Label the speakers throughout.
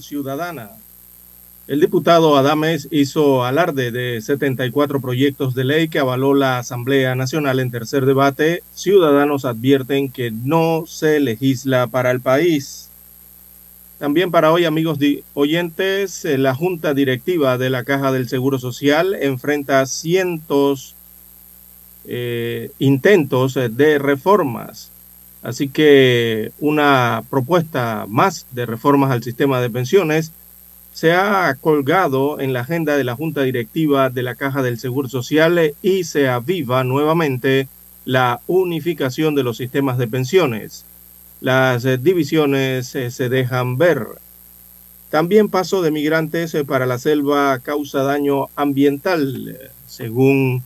Speaker 1: Ciudadana. El diputado Adames hizo alarde de 74 proyectos de ley que avaló la Asamblea Nacional en tercer debate. Ciudadanos advierten que no se legisla para el país. También para hoy, amigos oyentes, eh, la Junta Directiva de la Caja del Seguro Social enfrenta cientos eh, intentos de reformas Así que una propuesta más de reformas al sistema de pensiones se ha colgado en la agenda de la Junta Directiva de la Caja del Seguro Social y se aviva nuevamente la unificación de los sistemas de pensiones. Las divisiones eh, se dejan ver. También paso de migrantes eh, para la selva causa daño ambiental, según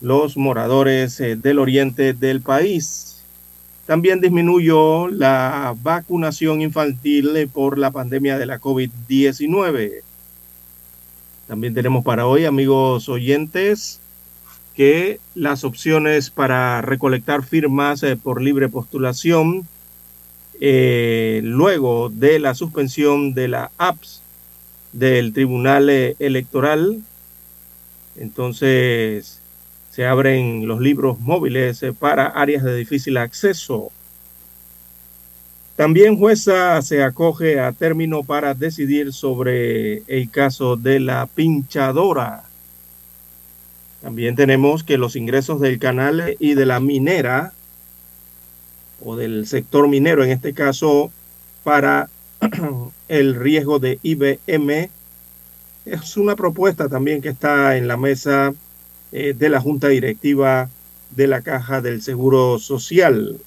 Speaker 1: los moradores eh, del oriente del país. También disminuyó la vacunación infantil por la pandemia de la COVID-19. También tenemos para hoy, amigos oyentes, que las opciones para recolectar firmas eh, por libre postulación eh, luego de la suspensión de la APS del Tribunal eh, Electoral. Entonces, se abren los libros móviles eh, para áreas de difícil acceso. También jueza se acoge a término para decidir sobre el caso de la pinchadora. También tenemos que los ingresos del canal y de la minera, o del sector minero en este caso, para el riesgo de IBM, es una propuesta también que está en la mesa eh, de la Junta Directiva de la Caja del Seguro Social.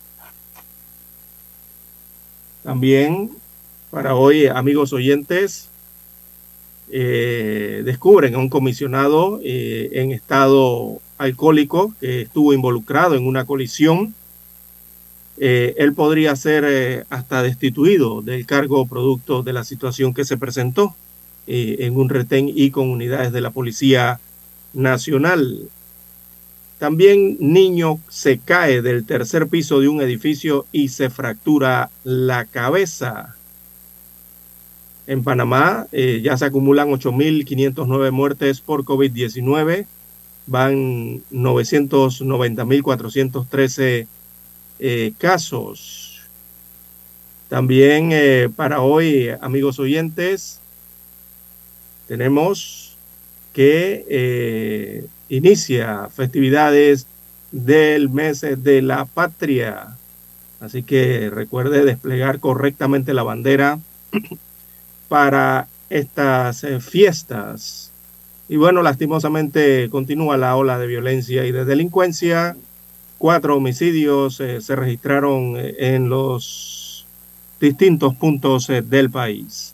Speaker 1: También para hoy, amigos oyentes, eh, descubren a un comisionado eh, en estado alcohólico que estuvo involucrado en una colisión. él podría ser hasta destituido del cargo producto de la situación que se presentó en un retén y con unidades de la policía nacional. También niño se cae del tercer piso de un edificio y se fractura la cabeza. En Panamá eh, ya se acumulan 8.509 muertes por COVID-19, van 990.413 eh, casos. También eh, para hoy, amigos oyentes, tenemos que eh, inicia festividades del mes de la patria. Así que recuerde desplegar correctamente la bandera para estas eh, fiestas. Y bueno, lastimosamente continúa la ola de violencia y de delincuencia. Cuatro homicidios eh, se registraron en los distintos puntos del país.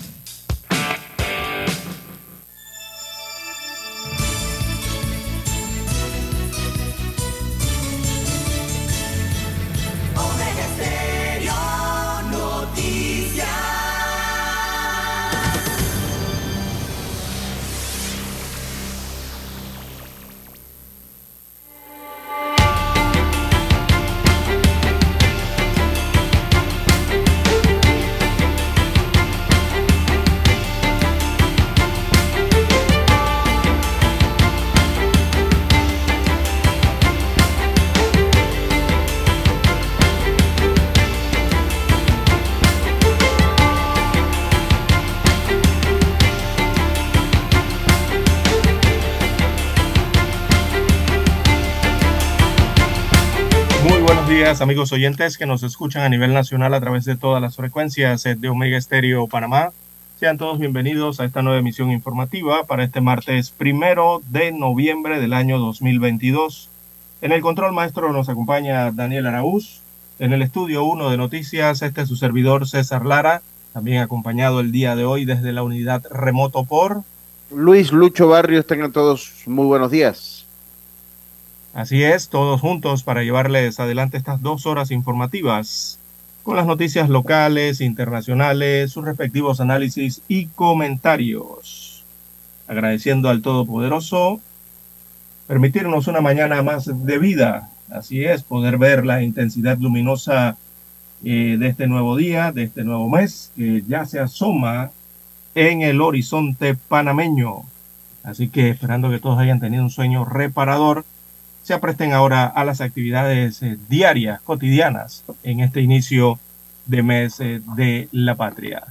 Speaker 1: Días, amigos oyentes que nos escuchan a nivel nacional a través de todas las frecuencias eh, de Omega Estéreo Panamá. Sean todos bienvenidos a esta nueva emisión informativa para este martes primero de noviembre del año 2022. En el control maestro nos acompaña Daniel Araúz. En el estudio 1 de noticias, este es su servidor César Lara, también acompañado el día de hoy desde la unidad remoto por
Speaker 2: Luis Lucho Barrios, tengan todos muy buenos días.
Speaker 1: Así es, todos juntos para llevarles adelante estas dos horas informativas con las noticias locales, internacionales, sus respectivos análisis y comentarios. Agradeciendo al Todopoderoso permitirnos una mañana más de vida. Así es, poder ver la intensidad luminosa eh, de este nuevo día, de este nuevo mes, que ya se asoma en el horizonte panameño. Así que esperando que todos hayan tenido un sueño reparador se apresten ahora a las actividades eh, diarias, cotidianas, en este inicio de mes eh, de la patria.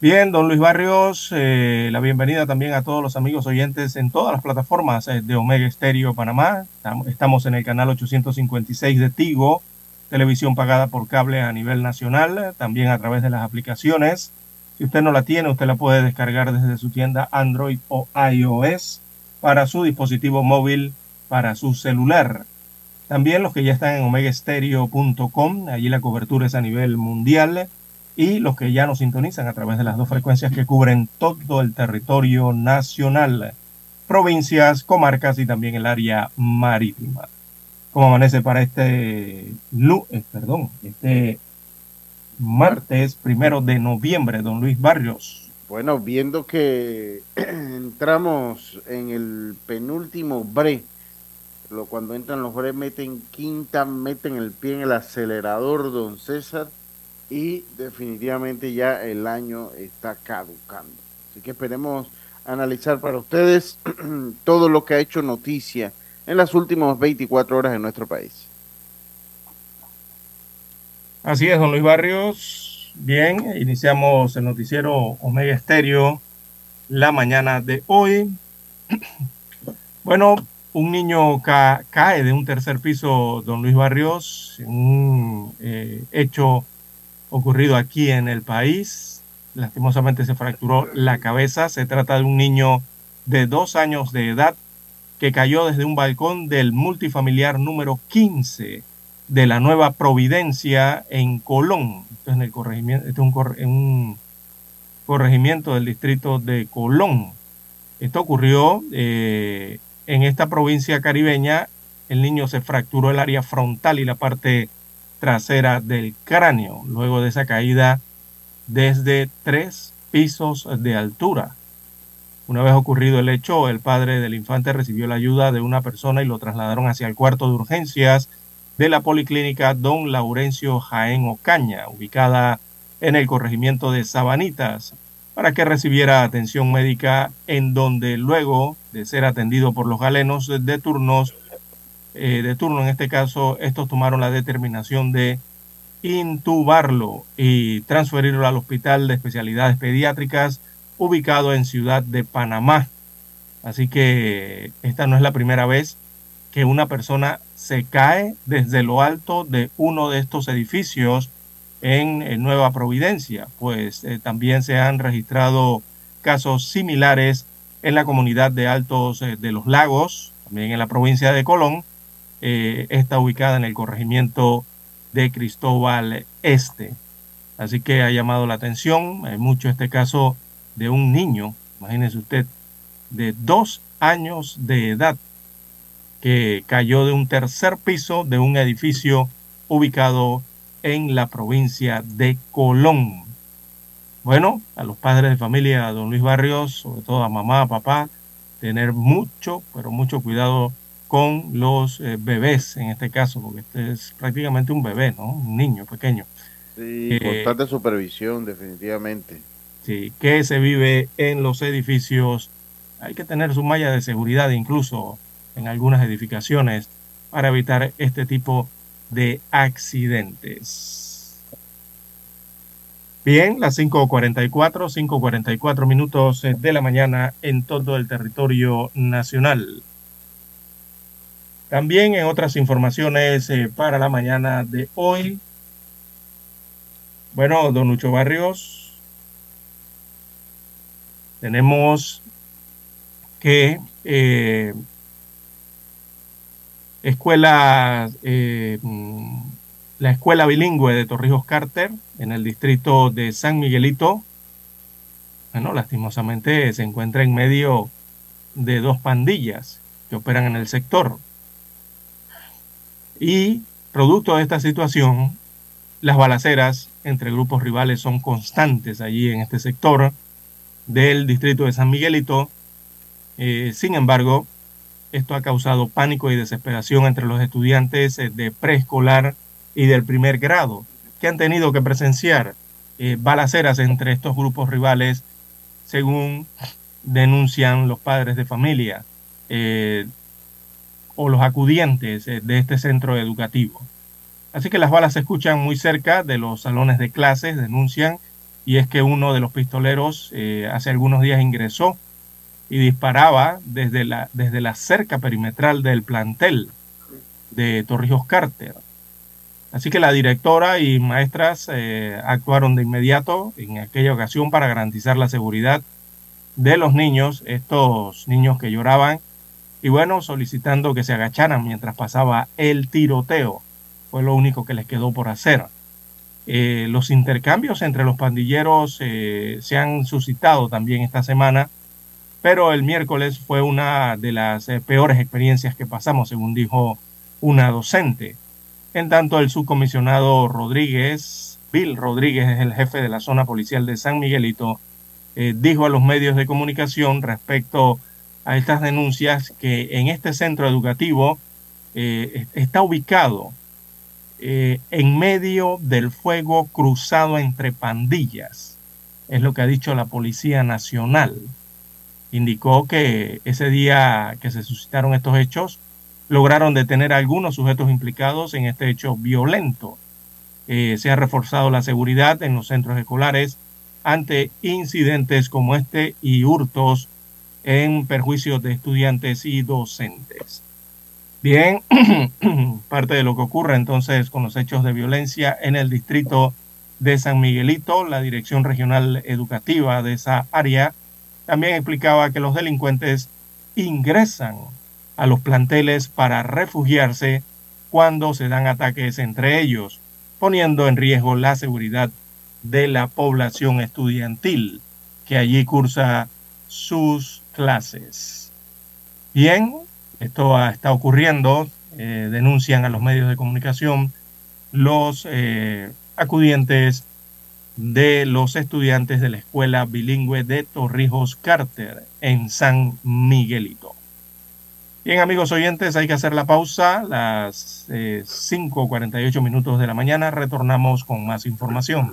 Speaker 1: Bien, don Luis Barrios, eh, la bienvenida también a todos los amigos oyentes en todas las plataformas de Omega Estéreo Panamá. Tam- Estamos en el canal 856 de Tigo, televisión pagada por cable a nivel nacional, también a través de las aplicaciones. Si usted no la tiene, usted la puede descargar desde su tienda Android o iOS para su dispositivo móvil para su celular. También los que ya están en omegaestereo.com, allí la cobertura es a nivel mundial, y los que ya nos sintonizan a través de las dos frecuencias que cubren todo el territorio nacional, provincias, comarcas y también el área marítima. ¿Cómo amanece para este, perdón, este martes primero de noviembre, don Luis Barrios?
Speaker 2: Bueno, viendo que entramos en el penúltimo bre, lo, cuando entran los bre meten quinta, meten el pie en el acelerador, don César, y definitivamente ya el año está caducando. Así que esperemos analizar para ustedes todo lo que ha hecho noticia en las últimas 24 horas en nuestro país.
Speaker 1: Así es, don Luis Barrios. Bien, iniciamos el noticiero Omega Estéreo la mañana de hoy. Bueno, un niño ca- cae de un tercer piso, don Luis Barrios, un eh, hecho ocurrido aquí en el país. Lastimosamente se fracturó la cabeza. Se trata de un niño de dos años de edad que cayó desde un balcón del multifamiliar número 15 de la Nueva Providencia en Colón. Esto es en el corregimiento, esto es un corregimiento del distrito de Colón. Esto ocurrió eh, en esta provincia caribeña. El niño se fracturó el área frontal y la parte trasera del cráneo luego de esa caída desde tres pisos de altura. Una vez ocurrido el hecho, el padre del infante recibió la ayuda de una persona y lo trasladaron hacia el cuarto de urgencias de la Policlínica Don Laurencio Jaén Ocaña, ubicada en el corregimiento de Sabanitas, para que recibiera atención médica en donde luego de ser atendido por los galenos de turnos, eh, de turno en este caso, estos tomaron la determinación de intubarlo y transferirlo al Hospital de Especialidades Pediátricas ubicado en Ciudad de Panamá. Así que esta no es la primera vez que una persona se cae desde lo alto de uno de estos edificios en, en Nueva Providencia, pues eh, también se han registrado casos similares en la comunidad de Altos eh, de los Lagos, también en la provincia de Colón, eh, está ubicada en el corregimiento de Cristóbal Este. Así que ha llamado la atención eh, mucho este caso de un niño, imagínese usted, de dos años de edad, que cayó de un tercer piso de un edificio ubicado en la provincia de Colón. Bueno, a los padres de familia, a don Luis Barrios, sobre todo a mamá, a papá, tener mucho, pero mucho cuidado con los eh, bebés en este caso, porque este es prácticamente un bebé, ¿no? Un niño pequeño.
Speaker 2: Sí,
Speaker 1: Eh,
Speaker 2: constante supervisión, definitivamente.
Speaker 1: Sí, que se vive en los edificios. Hay que tener su malla de seguridad incluso en algunas edificaciones para evitar este tipo de accidentes. Bien, las 5.44, 5.44 minutos de la mañana en todo el territorio nacional. También en otras informaciones eh, para la mañana de hoy. Bueno, don Lucho Barrios, tenemos que eh, escuela, eh, mm, la escuela bilingüe de Torrijos Carter en el distrito de San Miguelito, bueno, lastimosamente se encuentra en medio de dos pandillas que operan en el sector. Y producto de esta situación, las balaceras entre grupos rivales son constantes allí en este sector del distrito de San Miguelito. Eh, sin embargo, esto ha causado pánico y desesperación entre los estudiantes eh, de preescolar y del primer grado, que han tenido que presenciar eh, balaceras entre estos grupos rivales, según denuncian los padres de familia eh, o los acudientes de este centro educativo. Así que las balas se escuchan muy cerca de los salones de clases, denuncian, y es que uno de los pistoleros hace algunos días ingresó y disparaba desde la, desde la cerca perimetral del plantel de Torrijos Carter. Así que la directora y maestras eh, actuaron de inmediato en aquella ocasión para garantizar la seguridad de los niños, estos niños que lloraban, y bueno, solicitando que se agacharan mientras pasaba el tiroteo. Fue lo único que les quedó por hacer. Eh, los intercambios entre los pandilleros eh, se han suscitado también esta semana, pero el miércoles fue una de las eh, peores experiencias que pasamos, según dijo una docente. En tanto, el subcomisionado Rodríguez, Bill Rodríguez, es el jefe de la zona policial de San Miguelito, eh, dijo a los medios de comunicación respecto a estas denuncias que en este centro educativo eh, está ubicado en medio del fuego cruzado entre pandillas. Es lo que ha dicho la Policía Nacional. Indicó que ese día que se suscitaron estos hechos, lograron detener a algunos sujetos implicados en este hecho violento. Eh, se ha reforzado la seguridad en los centros escolares ante incidentes como este y hurtos en perjuicio de estudiantes y docentes. Bien, parte de lo que ocurre entonces con los hechos de violencia en el distrito de San Miguelito, la Dirección Regional Educativa de esa área también explicaba que los delincuentes ingresan a los planteles para refugiarse cuando se dan ataques entre ellos, poniendo en riesgo la seguridad de la población estudiantil que allí cursa sus clases. Bien, esto está ocurriendo, eh, denuncian a los medios de comunicación los eh, acudientes de los estudiantes de la escuela bilingüe de Torrijos Carter en San Miguelito. Bien, amigos oyentes, hay que hacer la pausa. Las 5.48 eh, minutos de la mañana retornamos con más información.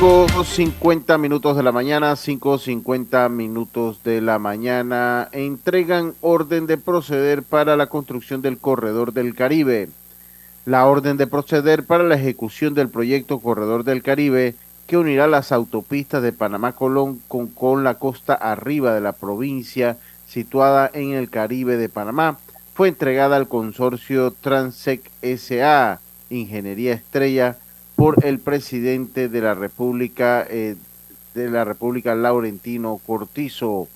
Speaker 2: Cinco cincuenta minutos de la mañana, cinco cincuenta minutos de la mañana, entregan orden de proceder para la construcción del corredor del Caribe. La orden de proceder para la ejecución del proyecto Corredor del Caribe que unirá las autopistas de Panamá Colón con, con la costa arriba de la provincia situada en el Caribe de Panamá fue entregada al consorcio Transec SA, Ingeniería Estrella, por el presidente de la República eh, de la República Laurentino Cortizo.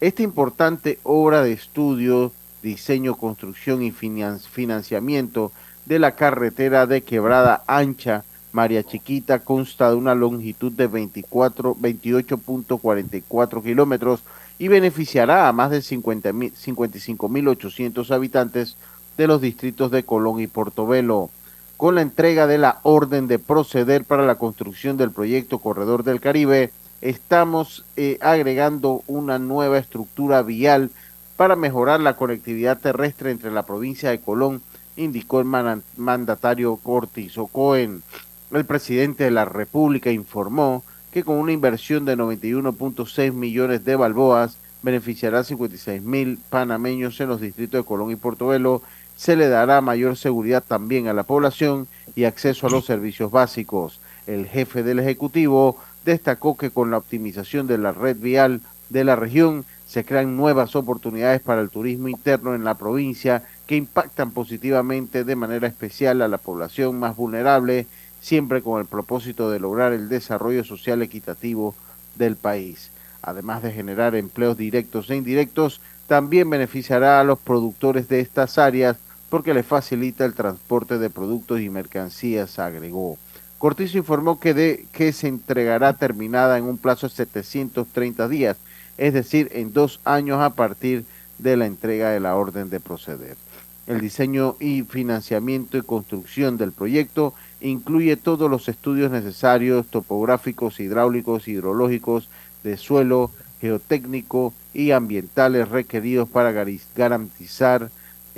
Speaker 2: Esta importante obra de estudio, diseño, construcción y financiamiento de la carretera de Quebrada Ancha María Chiquita consta de una longitud de 24 28.44 kilómetros y beneficiará a más de 55.800 habitantes de los distritos de Colón y Portobelo con la entrega de la orden de proceder para la construcción del proyecto Corredor del Caribe, estamos eh, agregando una nueva estructura vial para mejorar la conectividad terrestre entre la provincia de Colón, indicó el mandatario Cortizo Cohen. El presidente de la República informó que con una inversión de 91.6 millones de balboas beneficiará a 56 mil panameños en los distritos de Colón y Portobelo. Se le dará mayor seguridad también a la población y acceso a los servicios básicos. El jefe del Ejecutivo destacó que con la optimización de la red vial de la región se crean nuevas oportunidades para el turismo interno en la provincia que impactan positivamente de manera especial a la población más vulnerable, siempre con el propósito de lograr el desarrollo social equitativo del país. Además de generar empleos directos e indirectos, también beneficiará a los productores de estas áreas porque les facilita el transporte de productos y mercancías, agregó. Cortizo informó que, de, que se entregará terminada en un plazo de 730 días, es decir, en dos años a partir de la entrega de la orden de proceder. El diseño y financiamiento y construcción del proyecto incluye todos los estudios necesarios, topográficos, hidráulicos, hidrológicos, de suelo, geotécnico y ambientales requeridos para garantizar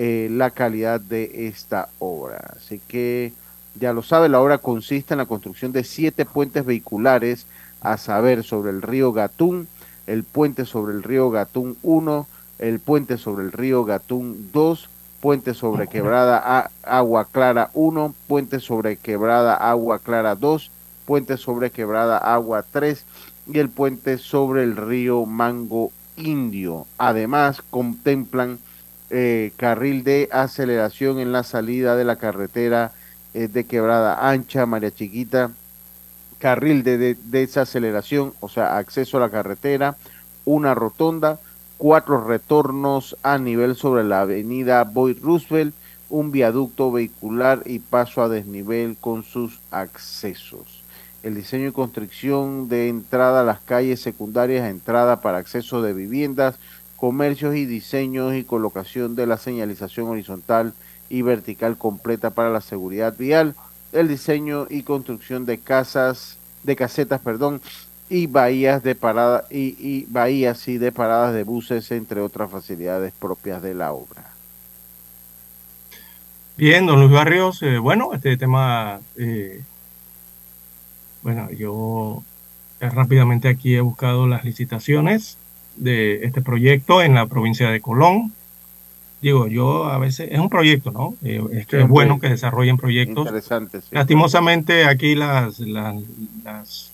Speaker 2: eh, la calidad de esta obra. Así que ya lo sabe, la obra consiste en la construcción de siete puentes vehiculares, a saber, sobre el río Gatún, el puente sobre el río Gatún 1, el puente sobre el río Gatún 2, puente sobre quebrada Agua Clara 1, puente sobre quebrada Agua Clara 2, puente sobre quebrada Agua 3 y el puente sobre el río Mango Indio. Además, contemplan eh, carril de aceleración en la salida de la carretera eh, de Quebrada Ancha, María Chiquita, carril de, desaceleración, o sea, acceso a la carretera, una rotonda, cuatro retornos a nivel sobre la avenida Boyd Roosevelt, un viaducto vehicular y paso a desnivel con sus accesos. El diseño y construcción de entrada a las calles secundarias, entrada para acceso de viviendas, comercios y diseños y colocación de la señalización horizontal y vertical completa para la seguridad vial, el diseño y construcción de casas, de casetas, perdón, y bahías de parada y, bahías y de paradas de buses, entre otras facilidades propias de la obra.
Speaker 1: Bien, don Luis Barrios, eh, bueno, este tema, eh, bueno, yo rápidamente aquí he buscado las licitaciones de este proyecto en la provincia de Colón digo, yo a veces, es un proyecto, ¿no? Eh, es, que es bueno que desarrollen proyectos. Interesante, Lastimosamente aquí las, las,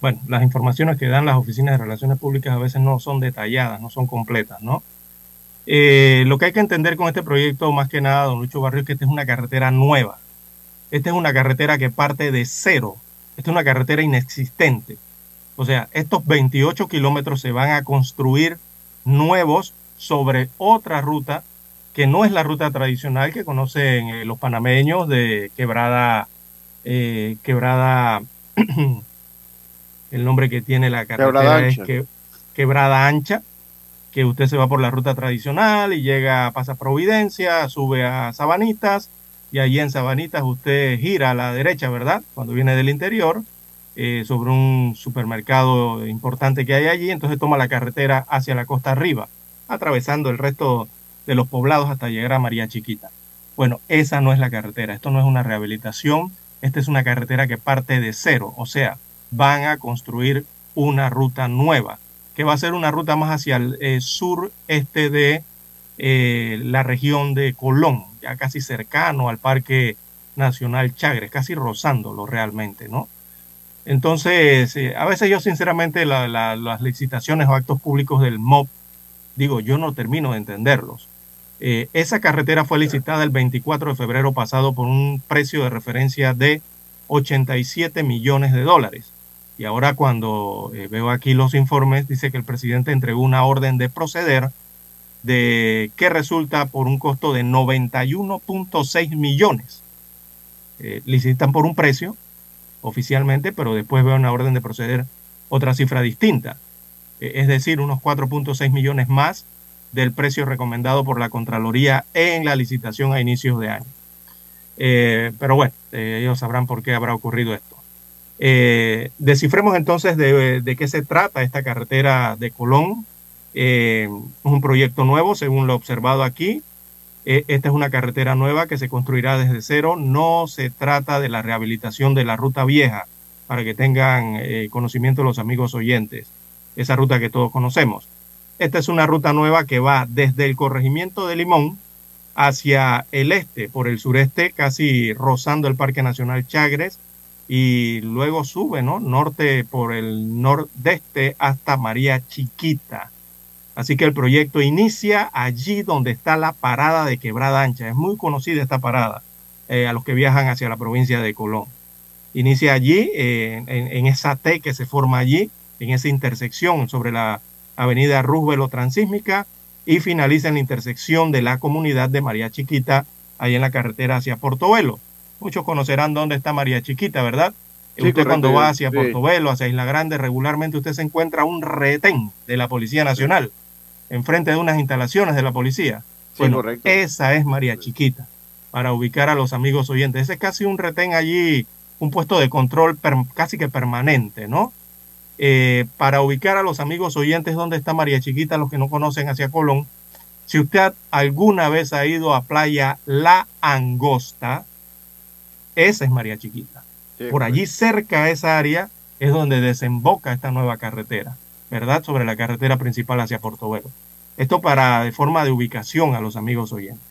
Speaker 1: bueno, las informaciones que dan las oficinas de relaciones públicas a veces no son detalladas, no son completas, ¿no? Eh, lo que hay que entender con este proyecto, más que nada, don Lucho Barrio, es que esta es una carretera nueva. Esta es una carretera que parte de cero. Esta es una carretera inexistente. O sea, estos 28 kilómetros se van a construir nuevos sobre otra ruta que no es la ruta tradicional que conocen eh, los panameños de quebrada, eh, quebrada, el nombre que tiene la carretera es que, quebrada ancha, que usted se va por la ruta tradicional y llega a Pasa Providencia, sube a Sabanitas y allí en Sabanitas usted gira a la derecha, ¿verdad? Cuando viene del interior, eh, sobre un supermercado importante que hay allí, entonces toma la carretera hacia la costa arriba, atravesando el resto de los poblados hasta llegar a María Chiquita. Bueno, esa no es la carretera, esto no es una rehabilitación, esta es una carretera que parte de cero, o sea, van a construir una ruta nueva, que va a ser una ruta más hacia el eh, sureste de eh, la región de Colón, ya casi cercano al Parque Nacional Chagres, casi rozándolo realmente, ¿no? Entonces, eh, a veces yo sinceramente las licitaciones o actos públicos del MOP, digo, yo no termino de entenderlos. Eh, esa carretera fue licitada el 24 de febrero pasado por un precio de referencia de 87 millones de dólares. Y ahora cuando eh, veo aquí los informes, dice que el presidente entregó una orden de proceder de que resulta por un costo de 91.6 millones. Licitan por un precio oficialmente, pero después veo una orden de proceder otra cifra distinta. es decir, unos 4.6 millones más del precio recomendado por la Contraloría en la licitación a inicios de año. Eh, pero bueno, eh, ellos sabrán por qué habrá ocurrido esto. Eh, descifremos entonces de, qué se trata esta carretera de Colón. es un proyecto nuevo, según lo observado aquí. Esta es una carretera nueva que se construirá desde cero. No se trata de la rehabilitación de la ruta vieja, para que tengan conocimiento los amigos oyentes. Esa ruta que todos conocemos Esta es una ruta nueva que va desde el corregimiento de Limón hacia el este, por el sureste, casi rozando el Parque Nacional Chagres, y luego sube, ¿no? Norte por el nordeste hasta María Chiquita. Así que el proyecto inicia allí donde está la parada de Quebrada Ancha. Es muy conocida esta parada eh, a los que viajan hacia la provincia de Colón. Inicia allí, eh, en, esa T que se forma allí, en esa intersección sobre la avenida Roosevelt Transísmica y finaliza en la intersección de la comunidad de María Chiquita, ahí en la carretera hacia Portobelo. Muchos conocerán dónde está María Chiquita, ¿verdad? usted cuando va hacia Portobelo, hacia Isla Grande, regularmente usted se encuentra un retén de la Policía Nacional, enfrente de unas instalaciones de la policía. bueno, esa es María Chiquita, para ubicar a los amigos oyentes. Ese es casi un retén allí, un puesto de control casi que permanente, ¿no? Eh, para ubicar a los amigos oyentes dónde está María Chiquita, los que no conocen hacia Colón, si usted alguna vez ha ido a playa La Angosta, esa es María Chiquita. Por allí cerca a esa área es donde desemboca esta nueva carretera, ¿verdad? Sobre la carretera principal hacia Portobelo. Esto para de forma de ubicación a los amigos oyentes.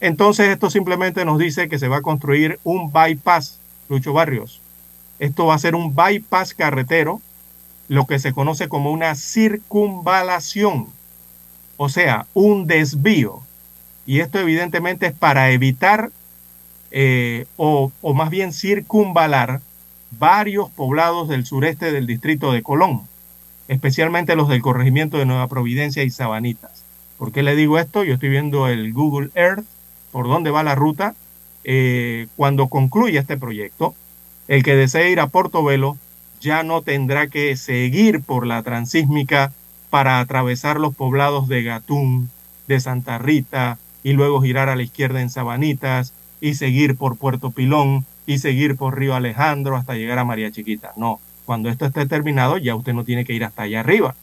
Speaker 1: Entonces esto simplemente nos dice que se va a construir un bypass, Lucho Barrios. Esto va a ser un bypass carretero, lo que se conoce como una circunvalación, o sea, un desvío. Y esto evidentemente es para evitar eh, o, más bien circunvalar varios poblados del sureste del distrito de Colón, especialmente los del corregimiento de Nueva Providencia y Sabanitas. ¿Por qué le digo esto? Yo estoy viendo el Google Earth, por dónde va la ruta. Eh, cuando concluya este proyecto, el que desee ir a Portobelo ya no tendrá que seguir por la transísmica para atravesar los poblados de Gatún, de Santa Rita y luego girar a la izquierda en Sabanitas y seguir por Puerto Pilón y seguir por Río Alejandro hasta llegar a María Chiquita. No, cuando esto esté terminado ya usted no tiene que ir hasta allá arriba,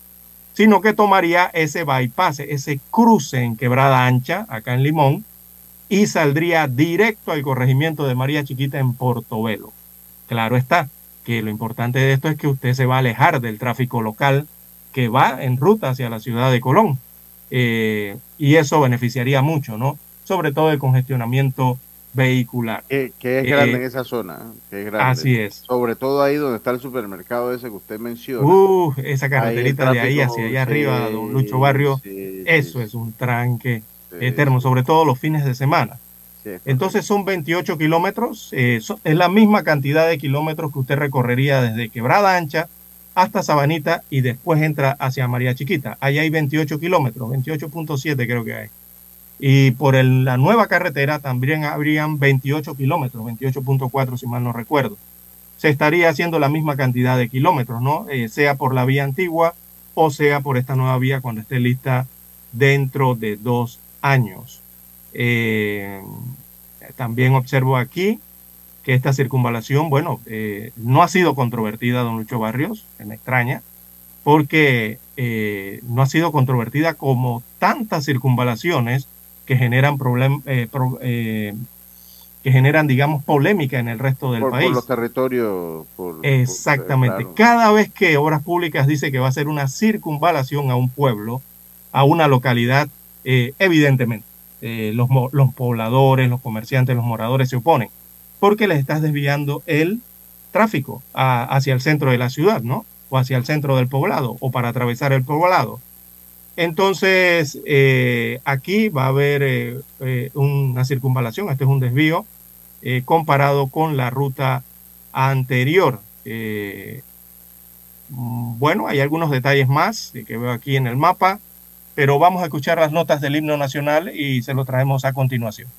Speaker 1: sino que tomaría ese bypass, ese cruce en quebrada ancha, acá en Limón, y saldría directo al corregimiento de María Chiquita en Portobelo. Claro está que lo importante de esto es que usted se va a alejar del tráfico local que va en ruta hacia la ciudad de Colón. Eh, y eso beneficiaría mucho, ¿no? Sobre todo el congestionamiento vehicular.
Speaker 2: Que, es grande en eh, esa zona, que es grande.
Speaker 1: Así es.
Speaker 2: Sobre todo ahí donde está el supermercado ese que usted menciona.
Speaker 1: Uh, esa carreterita de ahí hacia allá arriba, don Lucho Barrio, eso es un tranque eterno, sobre todo los fines de semana. Entonces son 28 kilómetros, eh, es la misma cantidad de kilómetros que usted recorrería desde Quebrada Ancha hasta Sabanita y después entra hacia María Chiquita. Ahí hay 28 kilómetros, 28.7 creo que hay. Y por la nueva carretera también habrían 28 kilómetros, 28.4 si mal no recuerdo. Se estaría haciendo la misma cantidad de kilómetros, ¿no? Eh, sea por la vía antigua o sea por esta nueva vía cuando esté lista dentro de dos años. Eh, también observo aquí que esta circunvalación, bueno, eh, no ha sido controvertida, don Lucho Barrios, me extraña, porque no ha sido controvertida como tantas circunvalaciones que generan problemas, eh, eh, que generan, digamos, polémica en el resto del país.
Speaker 2: Por los territorios.
Speaker 1: Exactamente. Cada vez que Obras Públicas dice que va a hacer una circunvalación a un pueblo, a una localidad, eh, evidentemente, los, los pobladores, los comerciantes, los moradores se oponen, porque les estás desviando el tráfico hacia el centro de la ciudad, ¿no? O hacia el centro del poblado, o para atravesar el poblado. Entonces, eh, aquí va a haber eh, eh, una circunvalación, este es un desvío, comparado con la ruta anterior. Mm, bueno, hay algunos detalles más que veo aquí en el mapa, pero vamos a escuchar las notas del himno nacional y se lo traemos a continuación.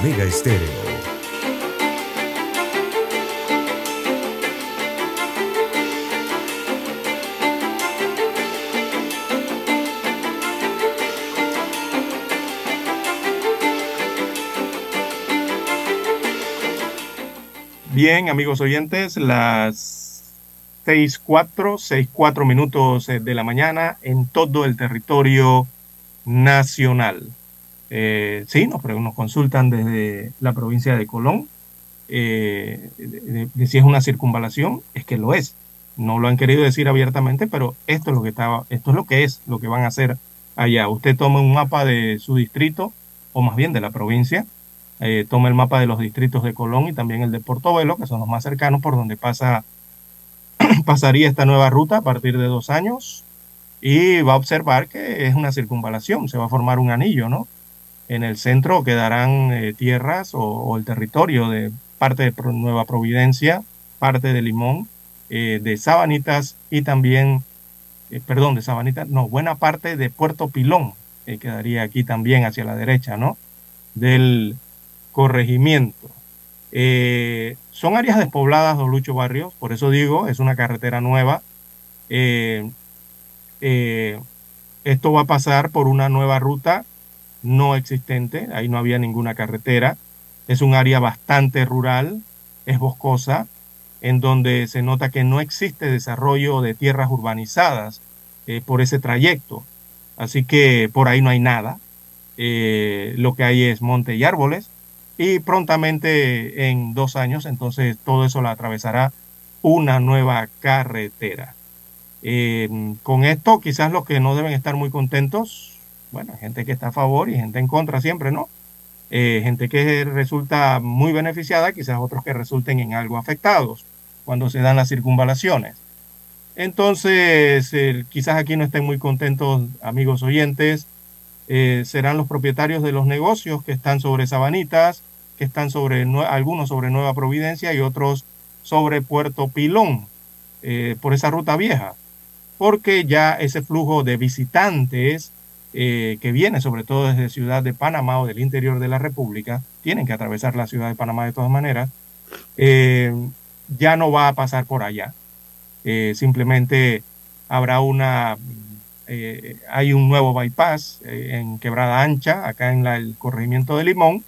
Speaker 3: Omega Estéreo.
Speaker 1: Bien, amigos oyentes, las 6.4, 6.4 minutos eh, de la mañana en todo el territorio nacional. Eh, sí, nos, nos, consultan desde la provincia de Colón eh, si es una circunvalación, es que lo es. No lo han querido decir abiertamente, pero esto es lo que estaba, esto es lo que es, lo que van a hacer allá. Usted toma un mapa de su distrito, o más bien de la provincia, eh, toma el mapa de los distritos de Colón y también el de Portobelo, que son los más cercanos por donde pasa, pasaría esta nueva ruta a partir de dos años y va a observar que es una circunvalación, se va a formar un anillo, ¿no? En el centro quedarán eh, tierras o, el territorio de parte de Nueva Providencia, parte de Limón, eh, de Sabanitas y también, eh, perdón, de Sabanitas, no, buena parte de Puerto Pilón, quedaría aquí también hacia la derecha, ¿no? Del, corregimiento. Son áreas despobladas, don Lucho Barrios, por eso digo, es una carretera nueva. Esto va a pasar por una nueva ruta no existente, ahí no había ninguna carretera. Es un área bastante rural, es boscosa, en donde se nota que no existe desarrollo de tierras urbanizadas por ese trayecto. Así que por ahí no hay nada. lo que hay es monte y árboles y prontamente en dos años, entonces todo eso la atravesará una nueva carretera. Eh, con esto, quizás los que no deben estar muy contentos, bueno, gente que está a favor y gente en contra siempre, ¿no? Eh, gente que resulta muy beneficiada, quizás otros que resulten en algo afectados cuando se dan las circunvalaciones. Entonces, quizás aquí no estén muy contentos, amigos oyentes, eh, serán los propietarios de los negocios que están sobre Sabanitas, que están sobre algunos sobre Nueva Providencia y otros sobre Puerto Pilón, eh, por esa ruta vieja, porque ya ese flujo de visitantes eh, que viene sobre todo desde Ciudad de Panamá o del interior de la República, tienen que atravesar la Ciudad de Panamá de todas maneras, ya no va a pasar por allá. simplemente habrá una eh, hay un nuevo bypass eh, en Quebrada Ancha, acá en el corregimiento de Limón,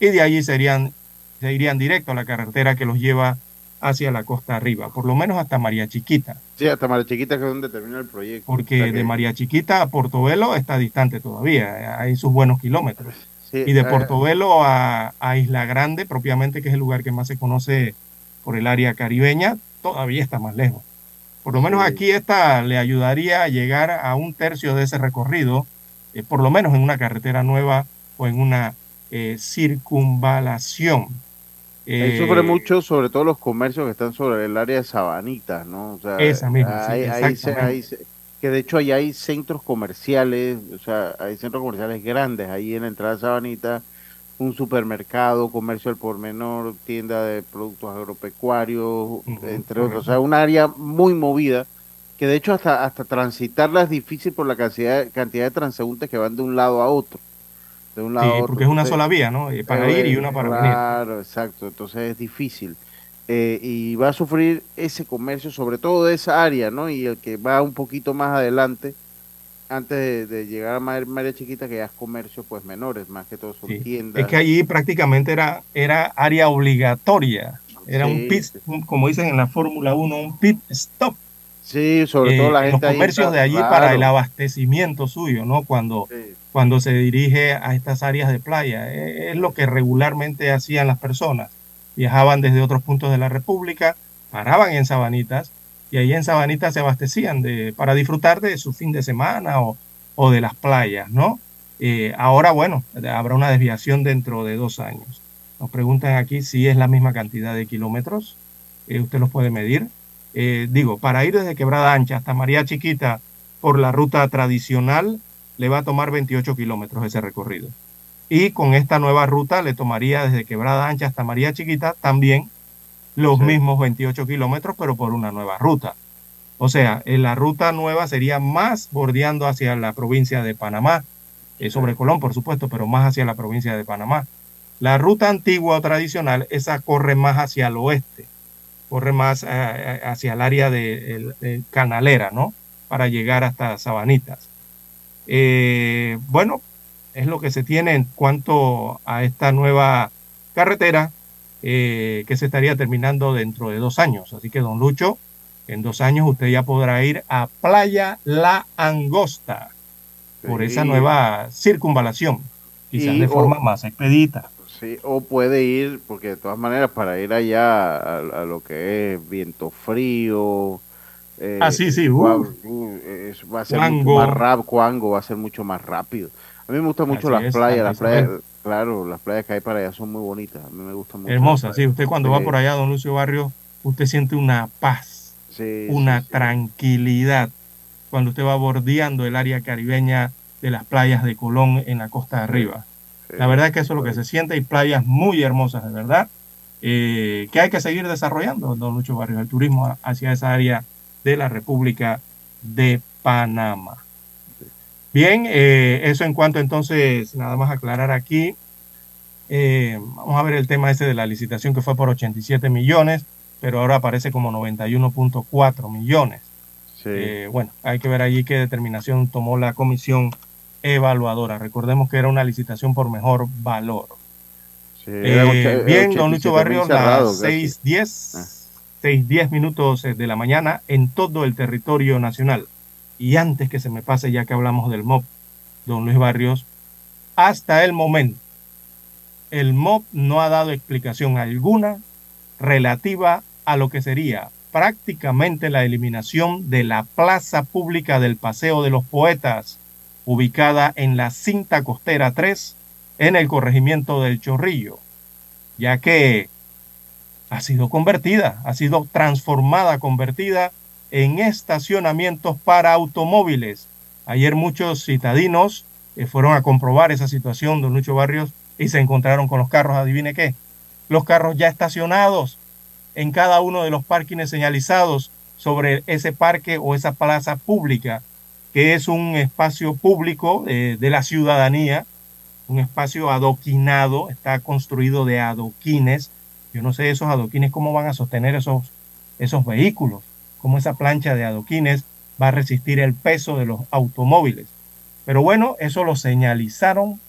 Speaker 1: y de allí serían, se irían directo a la carretera que los lleva hacia la costa arriba, por lo menos hasta María Chiquita.
Speaker 2: Sí, hasta María Chiquita que es donde termina el proyecto.
Speaker 1: Porque de María Chiquita a Portobelo está distante todavía, hay sus buenos kilómetros. y de eh, Portobelo a, a Isla Grande, propiamente, que es el lugar que más se conoce por el área caribeña, todavía está más lejos. Por lo menos aquí esta le ayudaría a llegar a un tercio de ese recorrido, eh, por lo menos en una carretera nueva o en una eh, circunvalación.
Speaker 2: Ahí sufre eh, mucho, sobre todo los comercios que están sobre el área de Sabanitas, ¿no? O sea,
Speaker 1: esa misma,
Speaker 2: que de hecho ahí hay centros comerciales, o sea, hay centros comerciales grandes ahí en la entrada de Sabanitas un supermercado, comercio al por menor, tienda de productos agropecuarios, entre otros. O sea, un área muy movida que de hecho hasta, hasta transitarla es difícil por la cantidad, cantidad de transeúntes que van de un lado a otro. De un lado a otro.
Speaker 1: porque es una sola vía, ¿no? Para ir y una para
Speaker 2: venir. Claro, exacto. Entonces es difícil. Eh, y va a sufrir ese comercio, sobre todo de esa área, ¿no? Y el que va un poquito más adelante, antes de, llegar a María Chiquita, que ya es comercio pues menores, más que todo son tiendas.
Speaker 1: Es que allí prácticamente era, era área obligatoria, era un pit, como dicen en la Fórmula 1, un pit stop.
Speaker 2: Sí, sobre todo la
Speaker 1: eh,
Speaker 2: gente.
Speaker 1: Los comercios de allí para el abastecimiento suyo, ¿no? Cuando, cuando se dirige a estas áreas de playa. E, es lo que regularmente hacían las personas. Viajaban desde otros puntos de la República, paraban en Sabanitas y ahí en Sabanita se abastecían de, para disfrutar de su fin de semana o, o de las playas, ¿no? Eh, ahora, bueno, habrá una desviación dentro de dos años. Nos preguntan aquí si es la misma cantidad de kilómetros. Eh, usted los puede medir. Eh, digo, para ir desde Quebrada Ancha hasta María Chiquita por la ruta tradicional, le va a tomar 28 kilómetros ese recorrido. Y con esta nueva ruta le tomaría desde Quebrada Ancha hasta María Chiquita también los mismos 28 kilómetros, pero por una nueva ruta. O sea, en la ruta nueva sería más bordeando hacia la provincia de Panamá. eh, sobre Colón, por supuesto, pero más hacia la provincia de Panamá. La ruta antigua o tradicional, esa corre más hacia el oeste, corre más eh, hacia el área de, Canalera, ¿no? Para llegar hasta Sabanitas. bueno, es lo que se tiene en cuanto a esta nueva carretera que se estaría terminando dentro de dos años. Así que, don Lucho, en dos años usted ya podrá ir a Playa La Angosta por esa nueva circunvalación, quizás de forma más expedita.
Speaker 2: Sí, o puede ir, porque de todas maneras para ir allá a, lo que es viento frío.
Speaker 1: Eh, ah, sí, sí. Uh,
Speaker 2: va a ser mucho más rápido, Cuango va a ser mucho más rápido. A mí me gustan mucho las playas, las playas, claro, las playas que hay para allá son muy bonitas. A mí me gustan mucho.
Speaker 1: Hermosas, sí. Usted cuando va por allá, don Lucio Barrio, usted siente una paz una tranquilidad cuando usted va bordeando el área caribeña de las playas de Colón en la costa de arriba. La verdad es que eso es lo que se siente. Hay playas muy hermosas, de verdad, eh, que hay que seguir desarrollando, don Lucho Barrios, el turismo hacia esa área de la República de Panamá. Bien, eh, eso en cuanto entonces, nada más aclarar aquí. Eh, vamos a ver el tema ese de la licitación que fue por 87 millones pero ahora aparece como 91.4 millones. Eh, bueno, hay que ver allí qué determinación tomó la comisión evaluadora. Recordemos que era una licitación por mejor valor. Eh, bien, don Lucho Barrios, las 6.10, 6.10 ah. minutos de la mañana en todo el territorio nacional. Y antes que se me pase, ya que hablamos del MOP, don Luis Barrios, hasta el momento, el MOP no ha dado explicación alguna relativa a lo que sería prácticamente la eliminación de la plaza pública del Paseo de los Poetas, ubicada en la cinta costera 3, en el corregimiento del Chorrillo, ya que ha sido convertida, ha sido transformada, convertida en estacionamientos para automóviles. Ayer muchos citadinos eh, fueron a comprobar esa situación, don Lucho Barrios, y se encontraron con los carros, adivine qué, los carros ya estacionados en cada uno de los parkings señalizados sobre ese parque o esa plaza pública, que es un espacio público de, la ciudadanía, un espacio adoquinado, está construido de adoquines. Yo no sé esos adoquines cómo van a sostener esos, esos vehículos, cómo esa plancha de adoquines va a resistir el peso de los automóviles. Pero bueno, eso lo señalizaron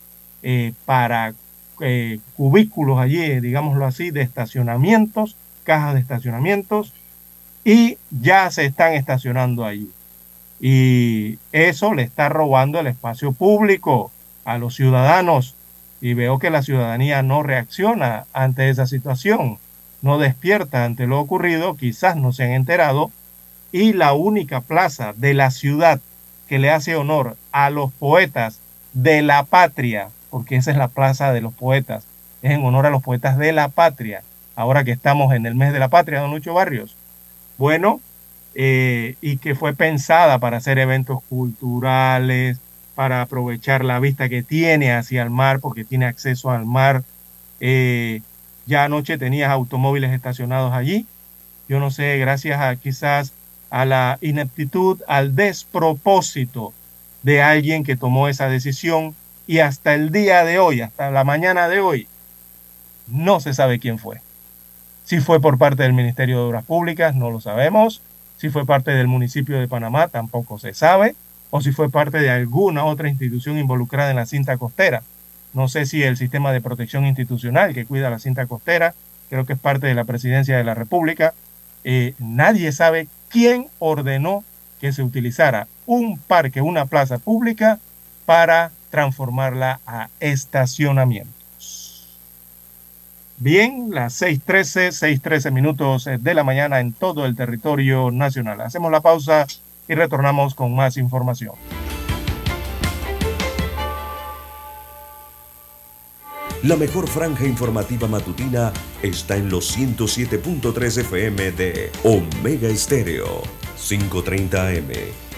Speaker 1: eh, para eh, cubículos allí, digámoslo así, de estacionamientos cajas de estacionamientos y ya se están estacionando allí. Y eso le está robando el espacio público a los ciudadanos. Y veo que la ciudadanía no reacciona ante esa situación, no despierta ante lo ocurrido, quizás no se han enterado. Y la única plaza de la ciudad que le hace honor a los poetas de la patria, porque esa es la plaza de los poetas, es en honor a los poetas de la patria, ahora que estamos en el mes de la patria, don Lucho Barrios. Bueno, eh, y que fue pensada para hacer eventos culturales, para aprovechar la vista que tiene hacia el mar, porque tiene acceso al mar. Eh, ya anoche tenías automóviles estacionados allí. Yo no sé, gracias a quizás a la ineptitud, al despropósito de alguien que tomó esa decisión y hasta el día de hoy, hasta la mañana de hoy, no se sabe quién fue. Si fue por parte del Ministerio de Obras Públicas, no lo sabemos. Si fue parte del municipio de Panamá, tampoco se sabe. O si fue parte de alguna otra institución involucrada en la cinta costera. No sé si el sistema de protección institucional que cuida la cinta costera, creo que es parte de la presidencia de la República. Eh, nadie sabe quién ordenó que se utilizara un parque, una plaza pública para transformarla a estacionamiento. Bien, las 6.13, 6.13 minutos de la mañana en todo el territorio nacional. Hacemos la pausa y retornamos con más información.
Speaker 3: La mejor franja informativa matutina está en los 107.3 FM de Omega Estéreo, 5.30 AM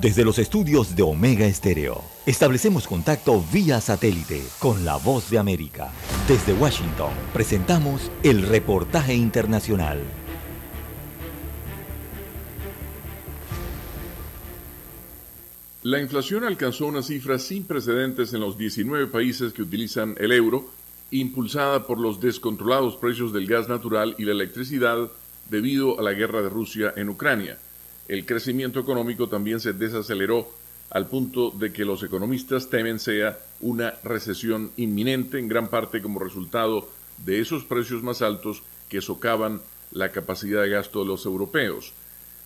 Speaker 4: Desde los estudios de Omega Estéreo, establecemos contacto vía satélite con la voz de América. Desde Washington, presentamos el reportaje internacional.
Speaker 5: La inflación alcanzó una cifra sin precedentes en los 19 países que utilizan el euro, impulsada por los descontrolados precios del gas natural y la electricidad debido a la guerra de Rusia en Ucrania el crecimiento económico también se desaceleró al punto de que los economistas temen sea una recesión inminente, en gran parte como resultado de esos precios más altos que socavan la capacidad de gasto de los europeos.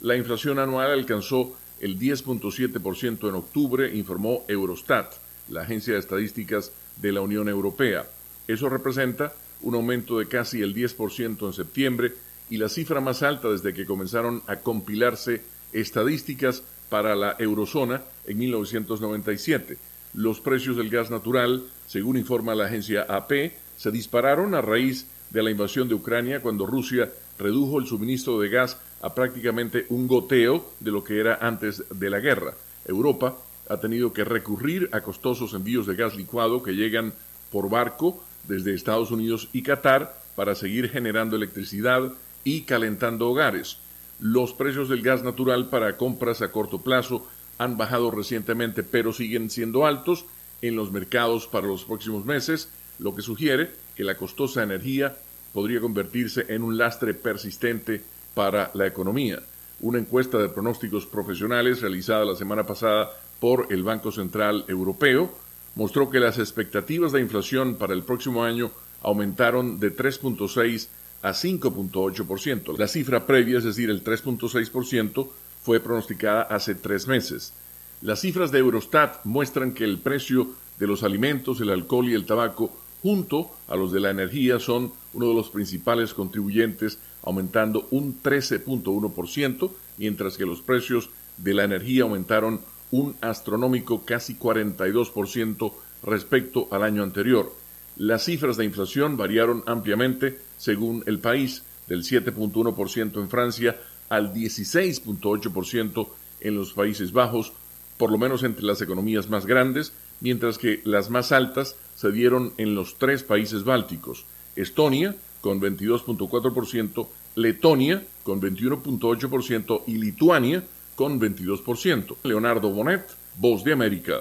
Speaker 5: La inflación anual alcanzó el 10.7% en octubre, informó Eurostat, la agencia de estadísticas de la Unión Europea. Eso representa un aumento de casi el 10% en septiembre y la cifra más alta desde que comenzaron a compilarse estadísticas para la eurozona en 1997. Los precios del gas natural, según informa la agencia AP, se dispararon a raíz de la invasión de Ucrania cuando Rusia redujo el suministro de gas a prácticamente un goteo de lo que era antes de la guerra. Europa ha tenido que recurrir a costosos envíos de gas licuado que llegan por barco desde Estados Unidos y Qatar para seguir generando electricidad y calentando hogares. Los precios del gas natural para compras a corto plazo han bajado recientemente, pero siguen siendo altos en los mercados para los próximos meses, lo que sugiere que la costosa energía podría convertirse en un lastre persistente para la economía. Una encuesta de pronósticos profesionales realizada la semana pasada por el Banco Central Europeo mostró que las expectativas de inflación para el próximo año aumentaron de 3.6 a 5.8%. La cifra previa, es decir, el 3.6%, fue pronosticada hace tres meses. Las cifras de Eurostat muestran que el precio de los alimentos, el alcohol y el tabaco, junto a los de la energía, son uno de los principales contribuyentes, aumentando un 13.1%, mientras que los precios de la energía aumentaron un astronómico casi 42% respecto al año anterior. Las cifras de inflación variaron ampliamente según el país, del 7.1% en Francia al 16.8% en los Países Bajos, por lo menos entre las economías más grandes, mientras que las más altas se dieron en los tres países bálticos, Estonia con 22.4%, Letonia con 21.8% y Lituania con 22%. Leonardo Bonet, Voz de América.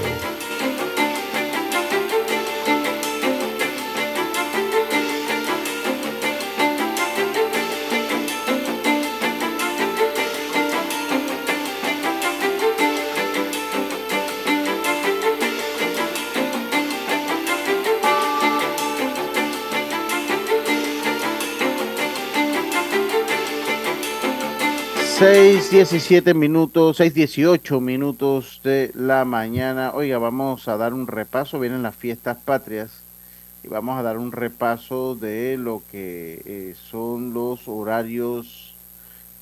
Speaker 2: 6, 17 minutos, 6, 18 minutos de la mañana. Oiga, vamos a dar un repaso, vienen las fiestas patrias y vamos a dar un repaso de lo que eh, son los horarios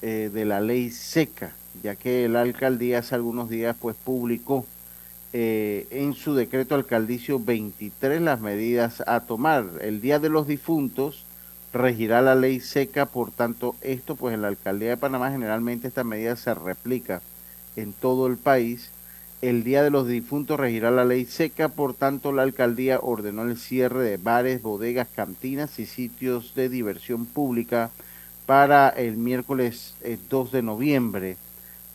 Speaker 2: eh, de la ley seca, ya que el alcaldía hace algunos días pues publicó eh, en su decreto alcaldicio 23 las medidas a tomar. El Día de los Difuntos regirá la ley seca, por tanto, esto pues en la alcaldía de Panamá generalmente esta medida se replica en todo el país. El Día de los Difuntos regirá la ley seca, por tanto la alcaldía ordenó el cierre de bares, bodegas, cantinas y sitios de diversión pública para el miércoles 2 eh, de noviembre.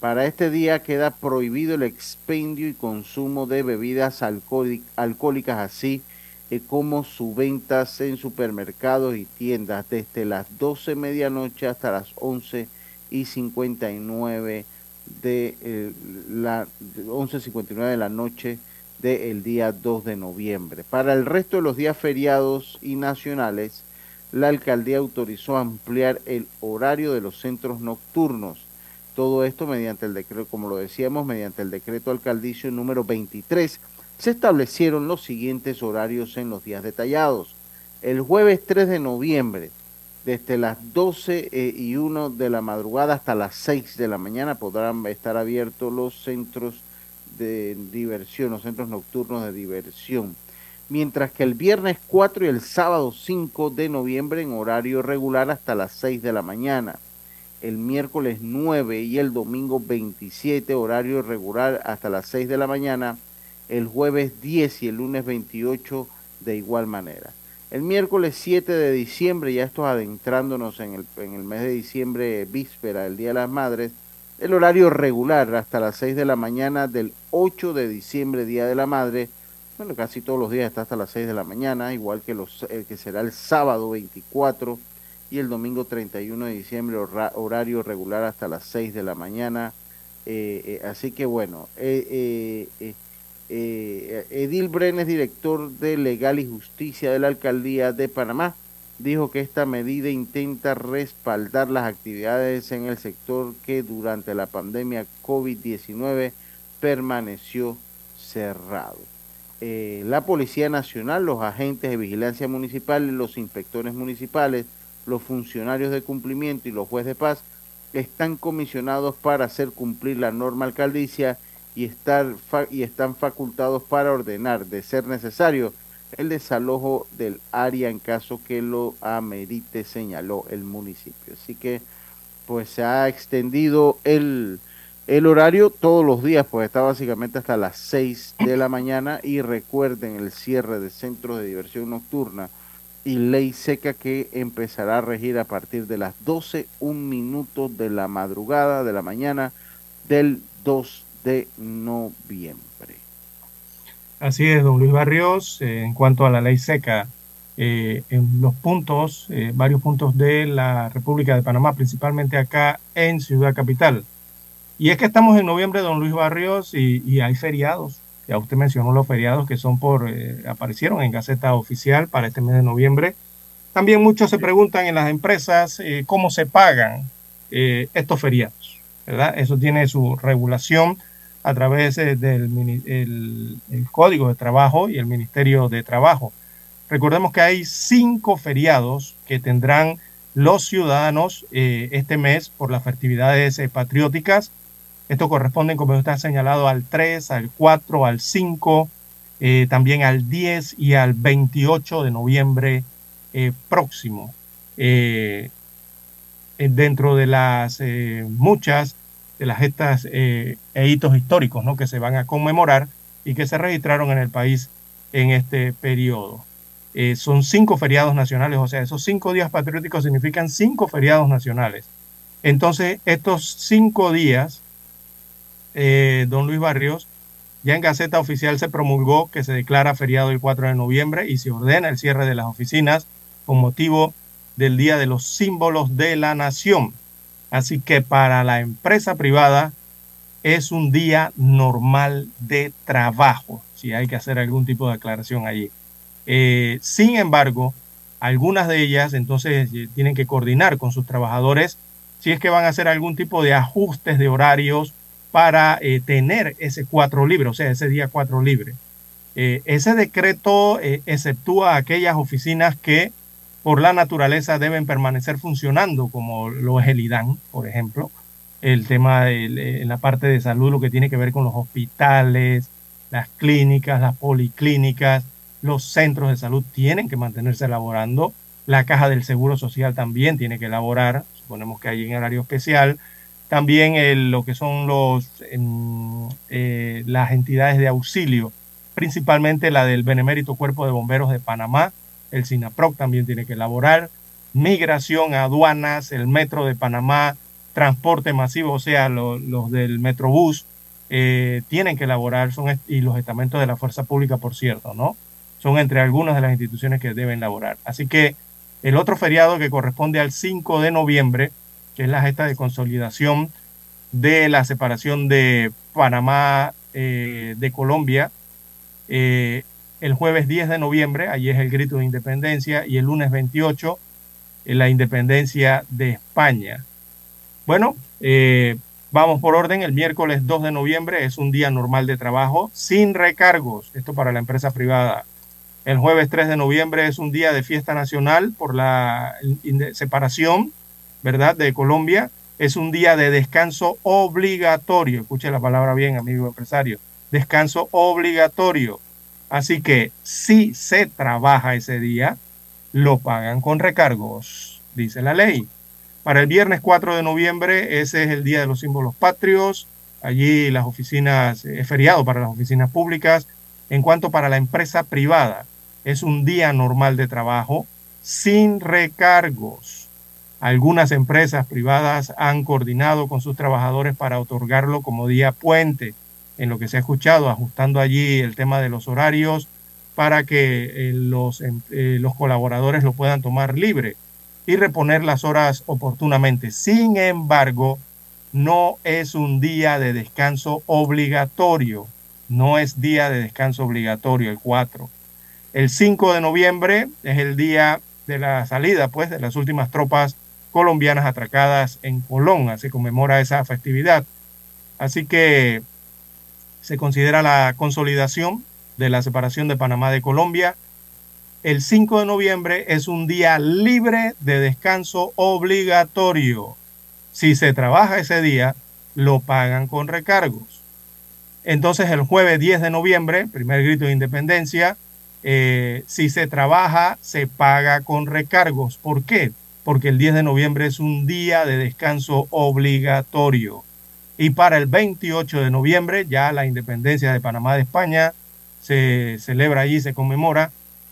Speaker 2: Para este día queda prohibido el expendio y consumo de bebidas alcohólicas así como su ventas en supermercados y tiendas desde las 12 medianoche hasta las 11 y 59 de eh, la 11.59 de la noche del día 2 de noviembre. Para el resto de los días feriados y nacionales, la alcaldía autorizó ampliar el horario de los centros nocturnos. Todo esto mediante el decreto, como lo decíamos, mediante el decreto alcaldicio número 23 se establecieron los siguientes horarios en los días detallados. El jueves 3 de noviembre, desde las 12 eh, y 1 de la madrugada hasta las 6 de la mañana podrán estar abiertos los centros de diversión, los centros nocturnos de diversión. Mientras que el viernes 4 y el sábado 5 de noviembre en horario regular hasta las 6 de la mañana. El miércoles 9 y el domingo 27 horario regular hasta las 6 de la mañana. El jueves 10 y el lunes 28 de igual manera. El miércoles 7 de diciembre, ya esto adentrándonos en el, en el mes de diciembre, víspera del Día de las Madres, el horario regular hasta las 6 de la mañana del 8 de diciembre, Día de la Madre, bueno, casi todos los días está hasta las 6 de la mañana, igual que los, el que será el sábado 24 y el domingo 31 de diciembre, horario regular hasta las 6 de la mañana. Eh, eh, así que bueno, eh, eh, Edil Brenes, director de Legal y Justicia de la Alcaldía de Panamá, dijo que esta medida intenta respaldar las actividades en el sector que durante la pandemia COVID-19 permaneció cerrado. Eh, la Policía Nacional, los agentes de vigilancia municipal, los inspectores municipales, los funcionarios de cumplimiento y los jueces de paz están comisionados para hacer cumplir la norma alcaldicia y, estar, y están facultados para ordenar, de ser necesario, el desalojo del área en caso que lo amerite, señaló el municipio. Así que, pues se ha extendido el, el horario todos los días, pues está básicamente hasta las 6 de la mañana y recuerden el cierre de centros de diversión nocturna y ley seca que empezará a regir a partir de las 12, un minutos de la madrugada de la mañana del 2 de noviembre.
Speaker 1: Así es, don Luis Barrios, eh, en cuanto a la ley seca, eh, en los puntos, eh, varios puntos de la República de Panamá, principalmente acá en Ciudad Capital. Y es que estamos en noviembre, don Luis Barrios, y, hay feriados. Ya usted mencionó los feriados que son por, aparecieron en Gaceta Oficial para este mes de noviembre. También muchos se preguntan en las empresas cómo se pagan estos feriados, ¿verdad? Eso tiene su regulación a través eh, del el, Código de Trabajo y el Ministerio de Trabajo. Recordemos que hay cinco feriados que tendrán los ciudadanos eh, este mes por las festividades eh, patrióticas. Esto corresponde, como está señalado, al 3, al 4, al 5, también al 10 y al 28 de noviembre próximo. dentro de las muchas de las gestas eh, e hitos históricos ¿no? que se van a conmemorar y que se registraron en el país en este periodo. Eh, son cinco feriados nacionales, o sea, esos cinco días patrióticos significan cinco feriados nacionales. Entonces, estos cinco días, eh, don Luis Barrios, ya en Gaceta Oficial se promulgó que se declara feriado el 4 de noviembre y se ordena el cierre de las oficinas con motivo del Día de los Símbolos de la Nación. Así que para la empresa privada es un día normal de trabajo, si hay que hacer algún tipo de aclaración allí. Eh, sin embargo, algunas de ellas entonces eh, tienen que coordinar con sus trabajadores si es que van a hacer algún tipo de ajustes de horarios para eh, tener ese cuatro libre, o sea, ese día cuatro libre. ese decreto exceptúa aquellas oficinas que por la naturaleza deben permanecer funcionando, como lo es el IDAN, por ejemplo. El tema de, en la parte de salud, lo que tiene que ver con los hospitales, las clínicas, las policlínicas, los centros de salud tienen que mantenerse elaborando. La caja del Seguro Social también tiene que elaborar, suponemos que hay en horario especial. También lo que son los, eh, las entidades de auxilio, principalmente la del Benemérito Cuerpo de Bomberos de Panamá, el SINAPROC también tiene que elaborar, migración, aduanas, el Metro de Panamá, transporte masivo, o sea, los del Metrobús, eh, tienen que elaborar, son, y los estamentos de la Fuerza Pública, por cierto, ¿no? Son entre algunas de las instituciones que deben elaborar. Así que el otro feriado que corresponde al 5 de noviembre, que es la gesta de consolidación de la separación de Panamá eh, de Colombia, eh, el jueves 10 de noviembre, allí es el grito de independencia, y el lunes 28, la independencia de España. Bueno, eh, Vamos por orden, el miércoles 2 de noviembre es un día normal de trabajo sin recargos, esto para la empresa privada. El jueves 3 de noviembre es un día de fiesta nacional por la separación, ¿verdad?, de Colombia. Es un día de descanso obligatorio. Escuche la palabra bien, amigo empresario. Descanso obligatorio. Así que si se trabaja ese día, lo pagan con recargos, dice la ley. Para el viernes 4 de noviembre, ese es el Día de los Símbolos Patrios. Allí las oficinas, es feriado para las oficinas públicas. En cuanto para la empresa privada, es un día normal de trabajo sin recargos. Algunas empresas privadas han coordinado con sus trabajadores para otorgarlo como día puente, en lo que se ha escuchado, ajustando allí el tema de los horarios para que eh, los, em, eh, los colaboradores lo puedan tomar libre y reponer las horas oportunamente. Sin embargo, no es un día de descanso obligatorio. No es día de descanso obligatorio el 4. El 5 de noviembre es el día de la salida, pues, de las últimas tropas colombianas atracadas en Colón. Se conmemora esa festividad. Así que se considera la consolidación de la separación de Panamá de Colombia el 5 de noviembre es un día libre de descanso obligatorio. Si se trabaja ese día, lo pagan con recargos. Entonces el jueves 10 de noviembre, primer grito de independencia, eh, si se trabaja, se paga con recargos. ¿Por qué? Porque el 10 de noviembre es un día de descanso obligatorio. Y para el 28 de noviembre, ya la independencia de Panamá de España se celebra allí, se conmemora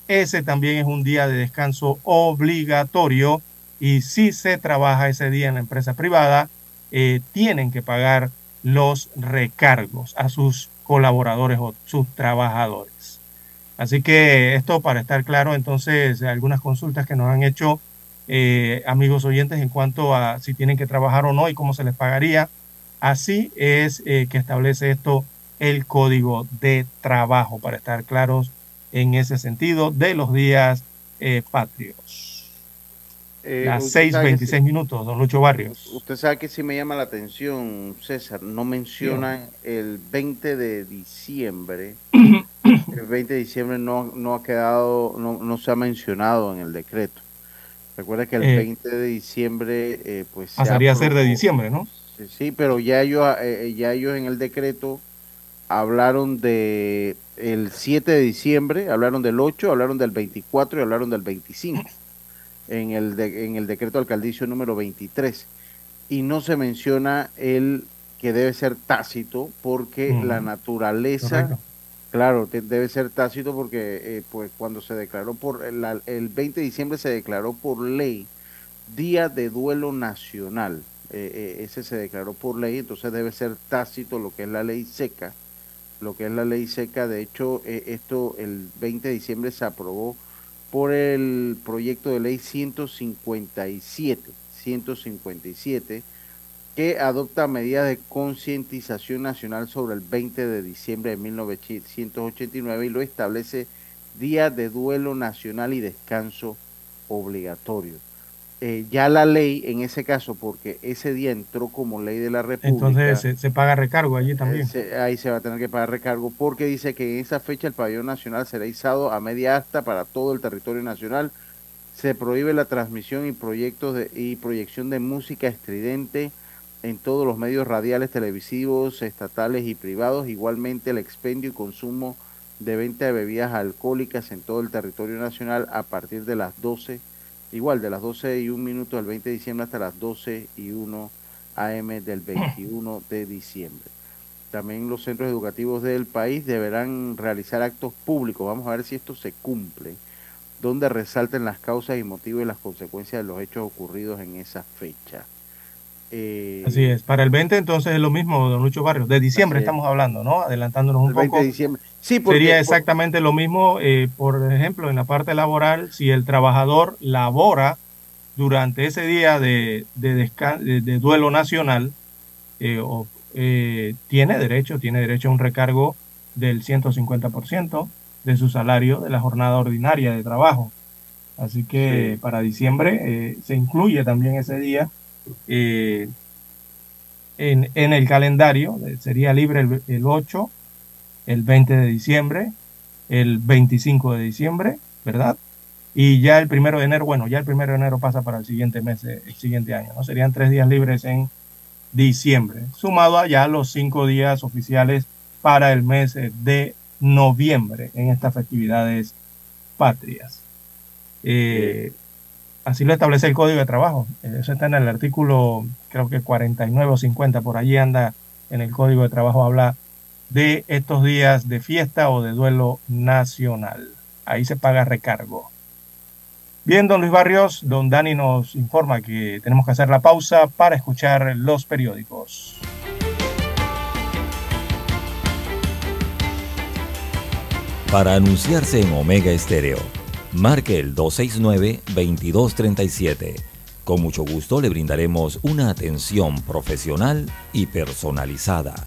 Speaker 1: ese también es un día de descanso obligatorio y si se trabaja ese día en la empresa privada, eh, tienen que pagar los recargos a sus colaboradores o sus trabajadores. Así que esto para estar claro, entonces algunas consultas que nos han hecho eh, amigos oyentes en cuanto a si tienen que trabajar o no y cómo se les pagaría. Así es eh, que establece esto el código de trabajo, para estar claros en ese sentido de los días eh, patrios. Eh, Las 6.26 minutos, don Lucho Barrios.
Speaker 2: Usted sabe que sí me llama la atención, César, no mencionan el 20 de diciembre. el 20 de diciembre no, no ha quedado, no, no, se ha mencionado en el decreto. Recuerda que el 20 eh, de diciembre, eh, pues...
Speaker 1: Pasaría a ser de diciembre, ¿no?
Speaker 2: Sí, pero ya ellos, ya ellos en el decreto hablaron de el 7 de diciembre, hablaron del 8, hablaron del 24 y hablaron del 25 en el, en el decreto alcaldicio número 23. Y no se menciona el que debe ser tácito porque la naturaleza, claro, debe ser tácito porque eh, pues cuando se declaró por, el, el 20 de diciembre se declaró por ley Día de Duelo Nacional. Eh, eh, ese se declaró por ley, entonces debe ser tácito lo que es la ley seca lo que es la ley seca. De hecho, eh, esto el 20 de diciembre se aprobó por el proyecto de ley 157, 157, que adopta medidas de concientización nacional sobre el 20 de diciembre de 1989 y lo establece Día de Duelo Nacional y Descanso Obligatorio. Eh, ya la ley, en ese caso, porque ese día entró como ley de la República.
Speaker 1: Entonces se, paga recargo allí también.
Speaker 2: ahí se va a tener que pagar recargo porque dice que en esa fecha el pabellón nacional será izado a media asta para todo el territorio nacional. Se prohíbe la transmisión y, proyectos de, y proyección de música estridente en todos los medios radiales, televisivos, estatales y privados. Igualmente el expendio y consumo de venta de bebidas alcohólicas en todo el territorio nacional a partir de las 12 igual de las 12 y 1 minuto del 20 de diciembre hasta las 12 y 1 AM del 21 de diciembre. También los centros educativos del país deberán realizar actos públicos, vamos a ver si esto se cumple, donde resalten las causas y motivos y las consecuencias de los hechos ocurridos en esa fecha.
Speaker 1: Eh, Así es, para el 20 entonces es lo mismo, don Lucho Barrios, de diciembre estamos hablando, ¿no? Adelantándonos un poco.
Speaker 2: De diciembre.
Speaker 1: Sí, Sería exactamente lo mismo, eh, por ejemplo, en la parte laboral, si el trabajador labora durante ese día de, de, duelo nacional, eh, o, tiene derecho, tiene derecho a un recargo del 150% de su salario de la jornada ordinaria de trabajo. Así que para diciembre se incluye también ese día eh, en, el calendario. Sería libre el, el 8, el 20 de diciembre, el 25 de diciembre, ¿verdad? Y ya el primero de enero, bueno, ya el primero de enero pasa para el siguiente mes, eh, el siguiente año, ¿no? Serían tres días libres en diciembre, sumado a ya los cinco días oficiales para el mes eh, de noviembre en estas festividades patrias. Eh, así lo establece el Código de Trabajo. Eso está en el artículo, creo que 49 o 50, por allí anda en el Código de Trabajo, habla de estos días de fiesta o de duelo nacional. Ahí se paga recargo. Bien, don Luis Barrios, don Dani nos informa que tenemos que hacer la pausa para escuchar los periódicos.
Speaker 4: Para anunciarse en Omega Estéreo, marque el 269-2237. Con mucho gusto le brindaremos una atención profesional y personalizada.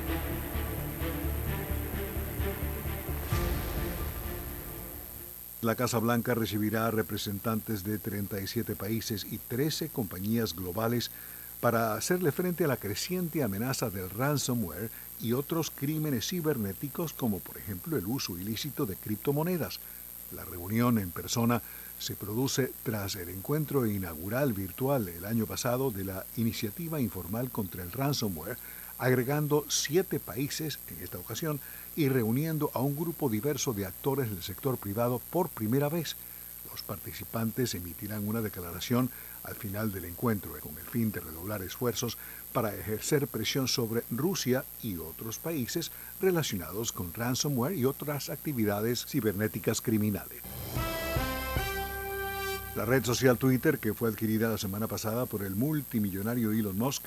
Speaker 6: La Casa Blanca recibirá representantes de 37 países y 13 compañías globales para hacerle frente a la creciente amenaza del ransomware y otros crímenes cibernéticos como por ejemplo el uso ilícito de criptomonedas. La reunión en persona se produce tras el encuentro inaugural virtual el año pasado de la Iniciativa Informal contra el Ransomware, agregando siete países en esta ocasión y reuniendo a un grupo diverso de actores del sector privado por primera vez. Los participantes emitirán una declaración al final del encuentro con el fin de redoblar esfuerzos para ejercer presión sobre Rusia y otros países relacionados con ransomware y otras actividades cibernéticas criminales. La red social Twitter, que fue adquirida la semana pasada por el multimillonario Elon Musk,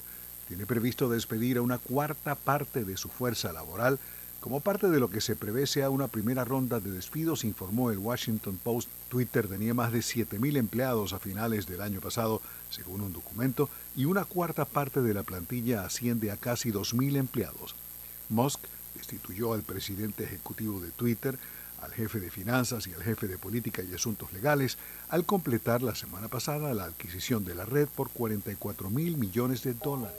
Speaker 6: tiene previsto despedir a una cuarta parte de su fuerza laboral como parte de lo que se prevé sea una primera ronda de despidos, informó el Washington Post, Twitter tenía más de 7.000 empleados a finales del año pasado, según un documento, y una cuarta parte de la plantilla asciende a casi 2.000 empleados. Musk destituyó al presidente ejecutivo de Twitter, al jefe de finanzas y al jefe de política y asuntos legales, al completar la semana pasada la adquisición de la red por 44 mil millones de dólares.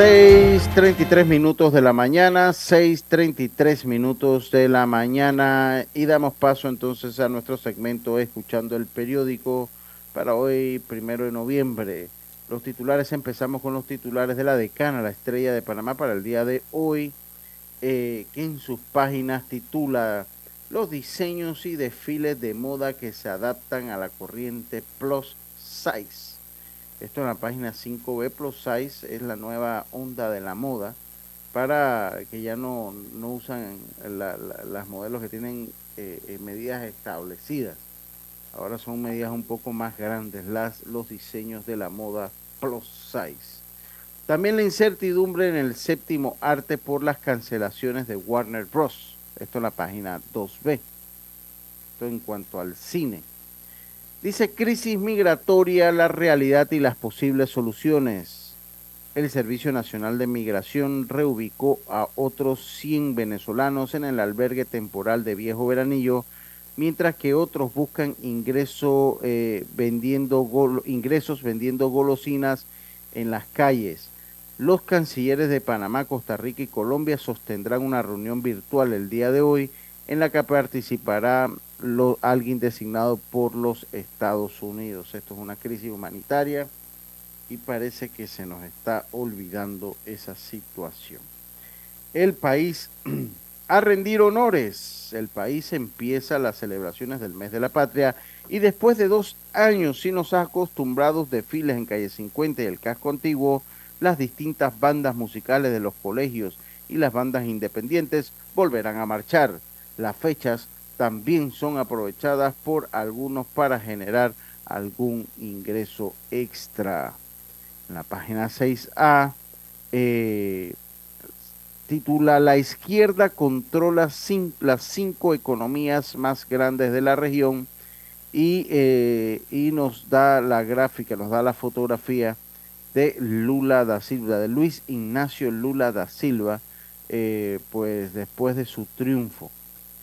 Speaker 2: 6.33 minutos de la mañana, 6.33 minutos de la mañana y damos paso entonces a nuestro segmento Escuchando el periódico para hoy, primero de noviembre. Los titulares, empezamos con los titulares de la decana, la estrella de Panamá para el día de hoy, eh, que en sus páginas titula los diseños y desfiles de moda que se adaptan a la corriente plus size esto en la página 5B Plus Size es la nueva onda de la moda para que ya no, usan las modelos que tienen eh, eh, medidas establecidas. Ahora son medidas un poco más grandes las, los diseños de la moda plus size. También la incertidumbre en el séptimo arte por las cancelaciones de Warner Bros. Esto en la página 2B. Esto en cuanto al cine. Dice crisis migratoria, la realidad y las posibles soluciones. El Servicio Nacional de Migración reubicó a otros 100 venezolanos en el albergue temporal de Viejo Veranillo, mientras que otros buscan ingreso, eh, vendiendo ingresos vendiendo golosinas en las calles. Los cancilleres de Panamá, Costa Rica y Colombia sostendrán una reunión virtual el día de hoy en la que participará alguien designado por los Estados Unidos. Esto es una crisis humanitaria y parece que se nos está olvidando esa situación. El país a rendir honores. El país empieza las celebraciones del mes de la patria y después de dos años sin los acostumbrados desfiles en calle 50 y el casco antiguo, las distintas bandas musicales de los colegios y las bandas independientes volverán a marchar. Las fechas también son aprovechadas por algunos para generar algún ingreso extra. En la página 6A eh, titula La izquierda controla las cinco economías más grandes de la región y, eh, y nos da la gráfica, nos da la fotografía de Lula da Silva, de Luis Ignacio Lula da Silva, eh, pues después de su triunfo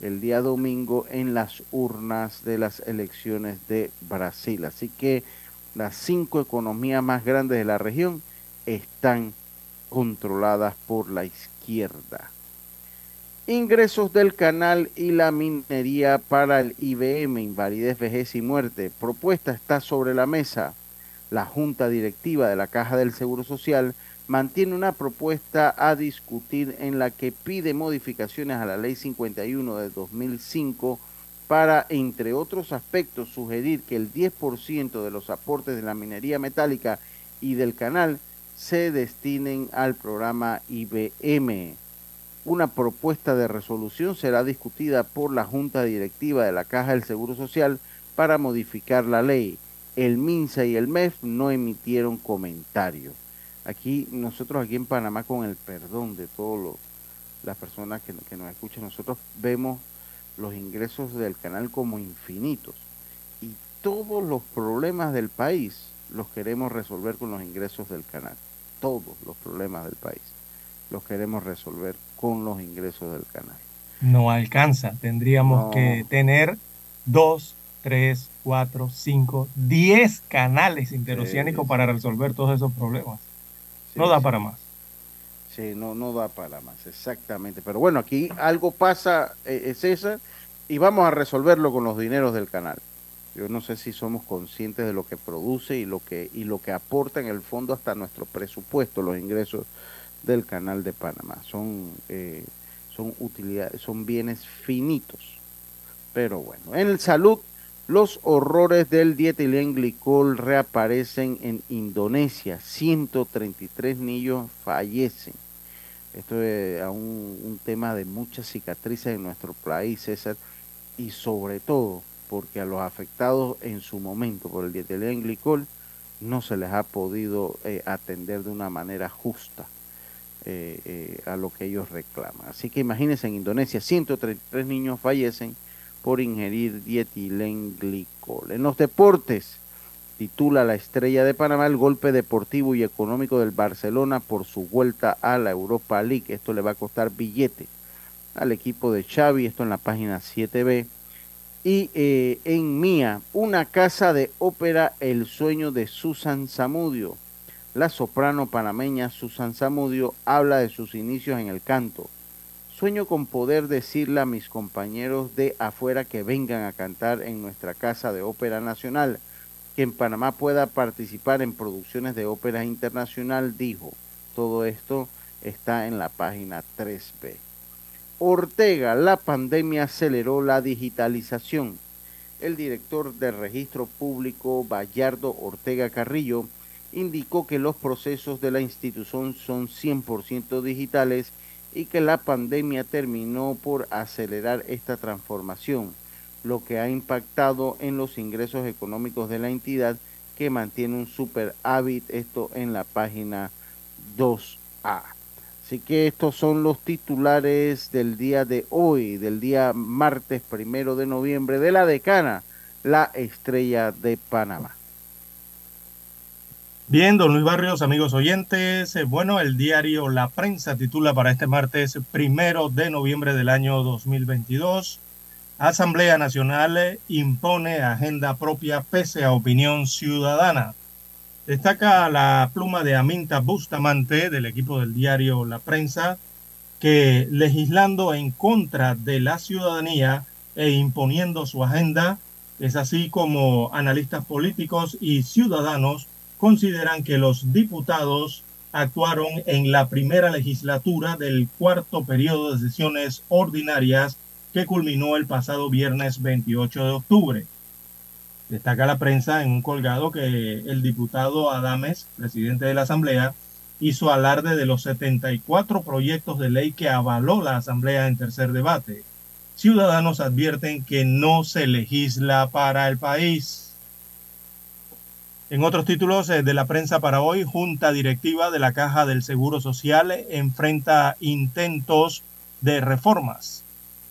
Speaker 2: el día domingo en las urnas de las elecciones de Brasil. Así que las cinco economías más grandes de la región están controladas por la izquierda. Ingresos del canal y la minería para el IBM, invalidez, vejez y muerte. Propuesta está sobre la mesa. La Junta Directiva de la Caja del Seguro Social mantiene una propuesta a discutir en la que pide modificaciones a la Ley 51 de 2005 para, entre otros aspectos, sugerir que el 10% de los aportes de la minería metálica y del canal se destinen al programa IBM. Una propuesta de resolución será discutida por la Junta Directiva de la Caja del Seguro Social para modificar la ley. El MINSA y el MEF no emitieron comentarios. Aquí, nosotros aquí en Panamá, con el perdón de todas las personas que, nos escuchan, nosotros vemos los ingresos del canal como infinitos. Y todos los problemas del país los queremos resolver con los ingresos del canal. Todos los problemas del país los queremos resolver con los ingresos del canal.
Speaker 1: No alcanza. Tendríamos que tener dos, tres, cuatro, cinco, diez canales interoceánicos para resolver todos esos problemas no da para más.
Speaker 2: Sí, no, no da para más, exactamente. Pero bueno, aquí algo pasa, eh, César, y vamos a resolverlo con los dineros del canal. Yo no sé si somos conscientes de lo que produce y lo que, y lo que aporta en el fondo hasta nuestro presupuesto, los ingresos del canal de Panamá. Son, eh, son utilidades, son bienes finitos. Pero bueno, en el salud los horrores del dietilenglicol reaparecen en Indonesia. 133 niños fallecen. Esto es un, un tema de muchas cicatrices en nuestro país, César, y sobre todo porque a los afectados en su momento por el dietilenglicol no se les ha podido eh, atender de una manera justa eh, eh, a lo que ellos reclaman. Así que imagínense en Indonesia, 133 niños fallecen por ingerir dietilenglicol. En los deportes, titula la estrella de Panamá el golpe deportivo y económico del Barcelona por su vuelta a la Europa League. Esto le va a costar billete al equipo de Xavi, esto en la página 7B. Y eh, en Mía, una casa de ópera, el sueño de Susan Zamudio. La soprano panameña Susan Zamudio habla de sus inicios en el canto Sueño con poder decirle a mis compañeros de afuera que vengan a cantar en nuestra Casa de Ópera Nacional, que en Panamá pueda participar en producciones de ópera internacional, dijo. Todo esto está en la página 3B. Ortega, la pandemia aceleró la digitalización. El director del registro público, Bayardo Ortega Carrillo, indicó que los procesos de la institución son 100% digitales y que la pandemia terminó por acelerar esta transformación, lo que ha impactado en los ingresos económicos de la entidad que mantiene un superávit, esto en la página 2A. Así que estos son los titulares del día de hoy, del día martes primero de noviembre, de la decana la estrella de Panamá.
Speaker 1: Bien, don Luis Barrios, amigos oyentes. eh, Bueno, el diario La Prensa titula para este martes primero de noviembre del año 2022. Asamblea Nacional eh, impone agenda propia pese a opinión ciudadana. Destaca la pluma de Aminta Bustamante del equipo del diario La Prensa que legislando en contra de la ciudadanía e imponiendo su agenda, es así como analistas políticos y ciudadanos consideran que los diputados actuaron en la primera legislatura del cuarto periodo de sesiones ordinarias que culminó el pasado viernes 28 de octubre. Destaca la prensa en un colgado que el diputado Adames, presidente de la Asamblea, hizo alarde de los 74 proyectos de ley que avaló la Asamblea en tercer debate. Ciudadanos advierten que no se legisla para el país. En otros títulos eh, de la prensa para hoy, Junta Directiva de la Caja del Seguro Social enfrenta intentos de reformas.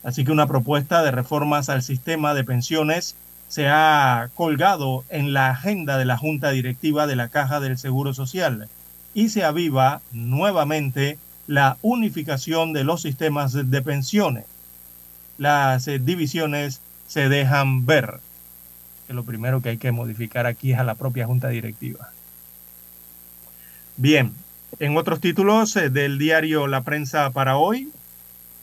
Speaker 1: Así que una propuesta de reformas al sistema de pensiones se ha colgado en la agenda de la Junta Directiva de la Caja del Seguro Social y se aviva nuevamente la unificación de los sistemas de pensiones. Las eh, divisiones se dejan ver que lo primero que hay que modificar aquí es a la propia junta directiva. Bien, en otros títulos eh, del diario La Prensa para hoy,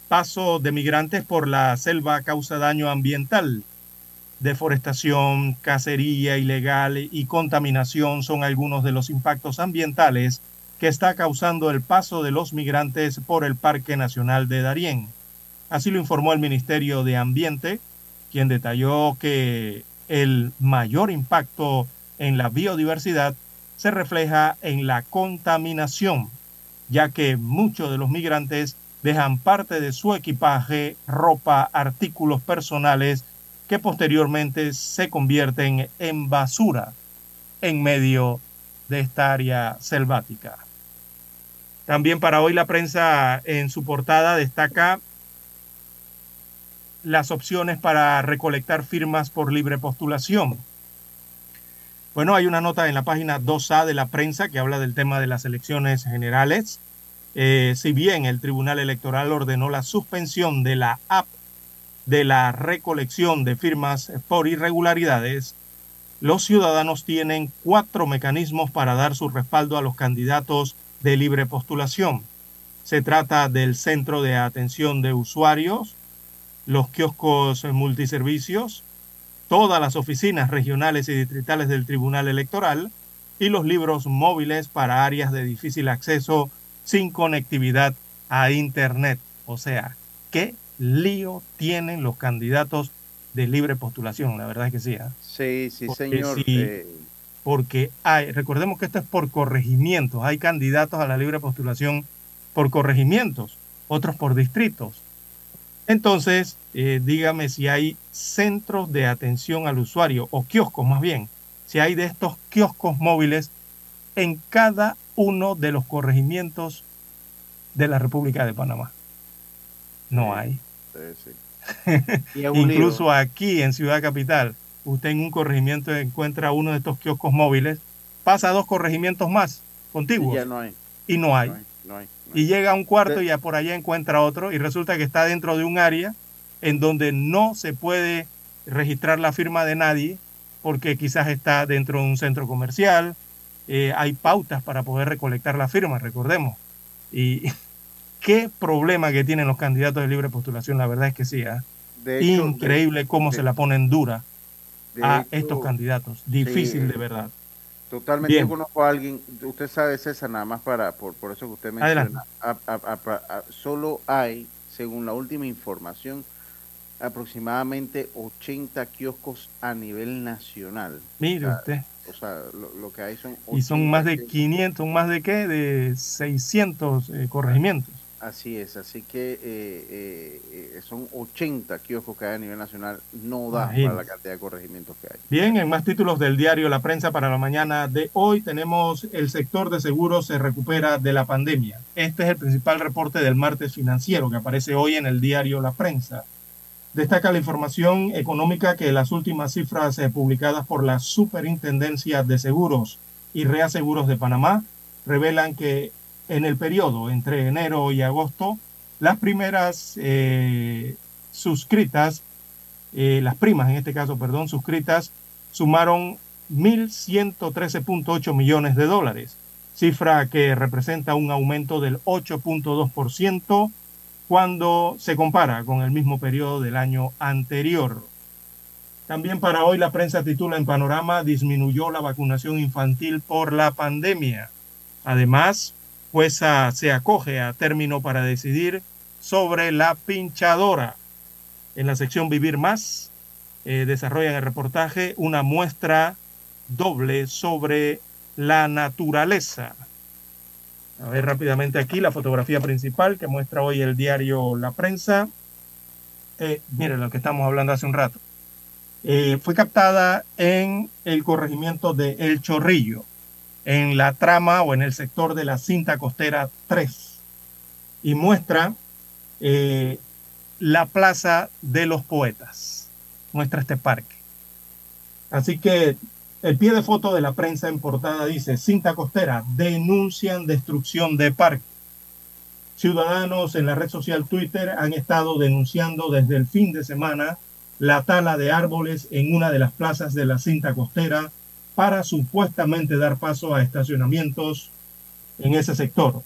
Speaker 1: paso de migrantes por la selva causa daño ambiental. Deforestación, cacería ilegal y contaminación son algunos de los impactos ambientales que está causando el paso de los migrantes por el Parque Nacional de Darién. Así lo informó el Ministerio de Ambiente, quien detalló que el mayor impacto en la biodiversidad se refleja en la contaminación, ya que muchos de los migrantes dejan parte de su equipaje, ropa, artículos personales que posteriormente se convierten en basura en medio de esta área selvática. También para hoy la prensa en su portada destaca las opciones para recolectar firmas por libre postulación. Bueno, hay una nota en la página 2A de la prensa que habla del tema de las elecciones generales. Eh, si bien el Tribunal Electoral ordenó la suspensión de la app de la recolección de firmas por irregularidades, los ciudadanos tienen cuatro mecanismos para dar su respaldo a los candidatos de libre postulación. Se trata del Centro de Atención de Usuarios, los kioscos multiservicios, todas las oficinas regionales y distritales del Tribunal Electoral y los libros móviles para áreas de difícil acceso sin conectividad a Internet. O sea, ¿qué lío tienen los candidatos de libre postulación? La verdad es que sí. ¿eh?
Speaker 2: Sí, sí,
Speaker 1: Porque
Speaker 2: señor.
Speaker 1: sí.
Speaker 2: eh,
Speaker 1: Porque hay, recordemos que esto es por corregimientos. Hay candidatos a la libre postulación por corregimientos, otros por distritos. Entonces, eh, dígame si hay centros de atención al usuario o kioscos más bien, si hay de estos kioscos móviles en cada uno de los corregimientos de la República de Panamá. No hay.
Speaker 2: sí, sí.
Speaker 1: Incluso aquí en Ciudad Capital, usted en un corregimiento encuentra uno de estos kioscos móviles, pasa a dos corregimientos más contiguos
Speaker 2: Y ya no hay.
Speaker 1: y no hay.
Speaker 2: No hay, no hay.
Speaker 1: Y llega a un cuarto y ya por allá encuentra otro y resulta que está dentro de un área en donde no se puede registrar la firma de nadie porque quizás está dentro de un centro comercial. eh, hay pautas para poder recolectar la firma, recordemos. Y qué problema que tienen los candidatos de libre postulación, la verdad es que sí. ¿ah?
Speaker 2: De hecho,
Speaker 1: Increíble cómo
Speaker 2: de-
Speaker 1: se la ponen dura a
Speaker 2: hecho,
Speaker 1: estos candidatos. Difícil
Speaker 2: sí,
Speaker 1: de verdad.
Speaker 2: Totalmente
Speaker 1: Bien.
Speaker 2: conozco a alguien, usted sabe César, nada más para, por, por eso que usted menciona, a- a- a- a- solo hay, según la última información, aproximadamente 80 kioscos a nivel nacional.
Speaker 1: Mire
Speaker 2: O sea,
Speaker 1: usted.
Speaker 2: O sea, lo, lo que hay son...
Speaker 1: Y son
Speaker 2: 80
Speaker 1: más de
Speaker 2: kioscos.
Speaker 1: 500, son más de qué? De 600 eh, corregimientos.
Speaker 2: Así es, así que eh, eh, son 80 kioscos que hay a nivel nacional, no da para
Speaker 1: Imagínese.
Speaker 2: la cantidad de corregimientos que hay.
Speaker 1: Bien, en más títulos del diario La Prensa para la mañana de hoy tenemos el sector de seguros se recupera de la pandemia. Este es el principal reporte del martes financiero que aparece hoy en el diario La Prensa. Destaca la información económica que las últimas cifras eh, publicadas por la Superintendencia de Seguros y Reaseguros de Panamá revelan que en el periodo entre enero y agosto, las primeras eh, suscritas, eh, las primas en este caso, perdón, suscritas, sumaron 1.113.8 millones de dólares, cifra que representa un aumento del 8.2% cuando se compara con el mismo periodo del año anterior. También para hoy la prensa titula en panorama disminuyó la vacunación infantil por la pandemia. Además, jueza se acoge a término para decidir sobre la pinchadora. En la sección Vivir Más eh, desarrollan el reportaje una muestra doble sobre la naturaleza. A ver rápidamente aquí la fotografía principal que muestra hoy el diario La Prensa. Eh, lo que estamos hablando hace un rato. Eh, fue captada en el corregimiento de El Chorrillo, en la trama o en el sector de la cinta costera 3, y muestra eh, la Plaza de los Poetas, muestra este parque. Así que el pie de foto de la prensa en portada dice, cinta costera, denuncian destrucción de parque. Ciudadanos en la red social Twitter han estado denunciando desde el fin de semana la tala de árboles en una de las plazas de la cinta costera para supuestamente dar paso a estacionamientos en ese sector.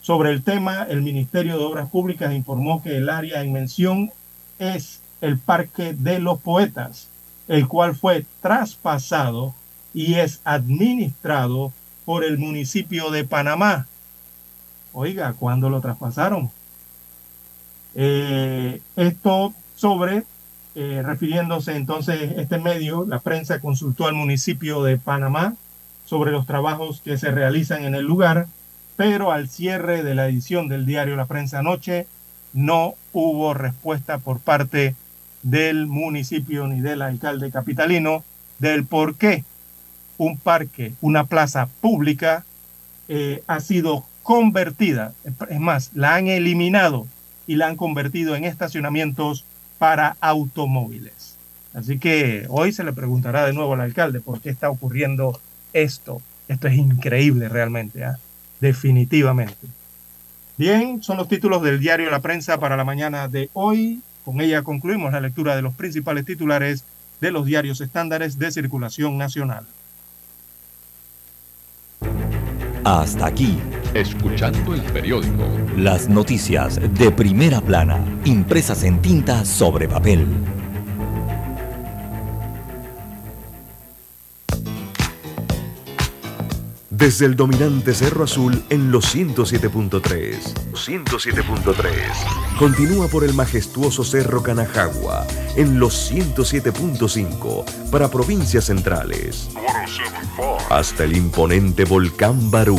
Speaker 1: Sobre el tema, el Ministerio de Obras Públicas informó que el área en mención es el Parque de los Poetas, el cual fue traspasado y es administrado por el municipio de Panamá. Oiga, ¿cuándo lo traspasaron? Eh, esto sobre, eh, refiriéndose entonces, este medio, la prensa consultó al municipio de Panamá sobre los trabajos que se realizan en el lugar, pero al cierre de la edición del diario La Prensa Anoche no hubo respuesta por parte del municipio ni del alcalde capitalino del por qué un parque, una plaza pública, eh, ha sido convertida, es más, la han eliminado y la han convertido en estacionamientos para automóviles. Así que hoy se le preguntará de nuevo al alcalde por qué está ocurriendo esto. Esto es increíble realmente, ¿ah? definitivamente. Bien, son los títulos del diario La Prensa para la mañana de hoy. Con ella concluimos la lectura de los principales titulares de los diarios estándares de circulación nacional.
Speaker 4: Hasta aquí.
Speaker 7: Escuchando el periódico.
Speaker 4: Las noticias de primera plana, impresas en tinta sobre papel.
Speaker 3: Desde el dominante Cerro Azul en los 107.3. 107.3. Continúa por el majestuoso Cerro Canajagua en los 107.5 para provincias centrales. Hasta el imponente Volcán Barú.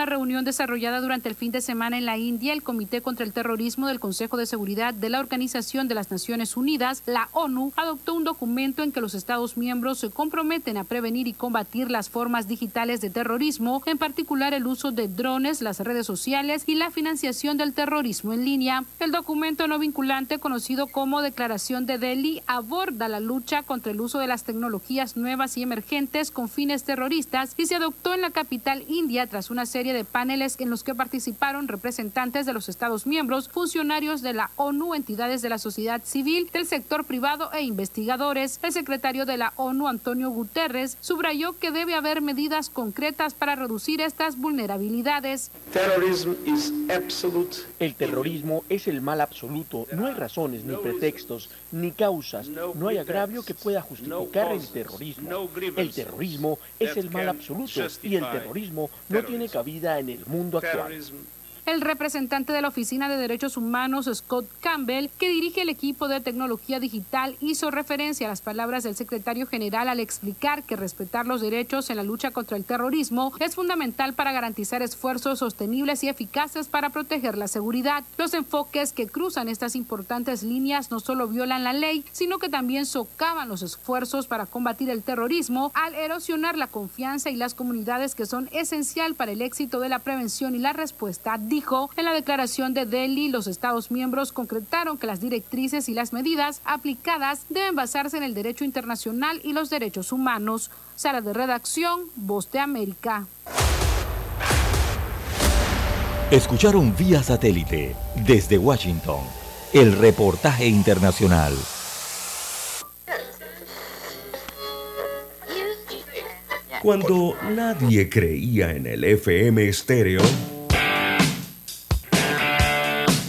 Speaker 8: Una reunión desarrollada durante el fin de semana en la India, el Comité contra el Terrorismo del Consejo de Seguridad de la Organización de las Naciones Unidas, la ONU, adoptó un documento en que los Estados miembros se comprometen a prevenir y combatir las formas digitales de terrorismo, en particular el uso de drones, las redes sociales y la financiación del terrorismo en línea. El documento no vinculante, conocido como Declaración de Delhi, aborda la lucha contra el uso de las tecnologías nuevas y emergentes con fines terroristas y se adoptó en la capital india tras una serie de paneles en los que participaron representantes de los Estados miembros, funcionarios de la ONU, entidades de la sociedad civil, del sector privado e investigadores. El secretario de la ONU, Antonio Guterres, subrayó que debe haber medidas concretas para reducir estas vulnerabilidades.
Speaker 9: El terrorismo es el mal absoluto. No hay razones, ni pretextos, ni causas. No hay agravio que pueda justificar el terrorismo. El terrorismo es el mal absoluto y el terrorismo no tiene causas cabida en el mundo actual.
Speaker 8: El representante de la Oficina de Derechos Humanos, Scott Campbell, que dirige el equipo de tecnología digital, hizo referencia a las palabras del secretario general al explicar que respetar los derechos en la lucha contra el terrorismo es fundamental para garantizar esfuerzos sostenibles y eficaces para proteger la seguridad. Los enfoques que cruzan estas importantes líneas no solo violan la ley, sino que también socavan los esfuerzos para combatir el terrorismo al erosionar la confianza y las comunidades que son esencial para el éxito de la prevención y la respuesta dijo, en la declaración de Delhi, los Estados miembros concretaron que las directrices y las medidas aplicadas deben basarse en el derecho internacional y los derechos humanos. Sala de redacción, Voz de América.
Speaker 4: Escucharon vía satélite desde Washington el reportaje internacional.
Speaker 3: Cuando nadie creía en el FM estéreo,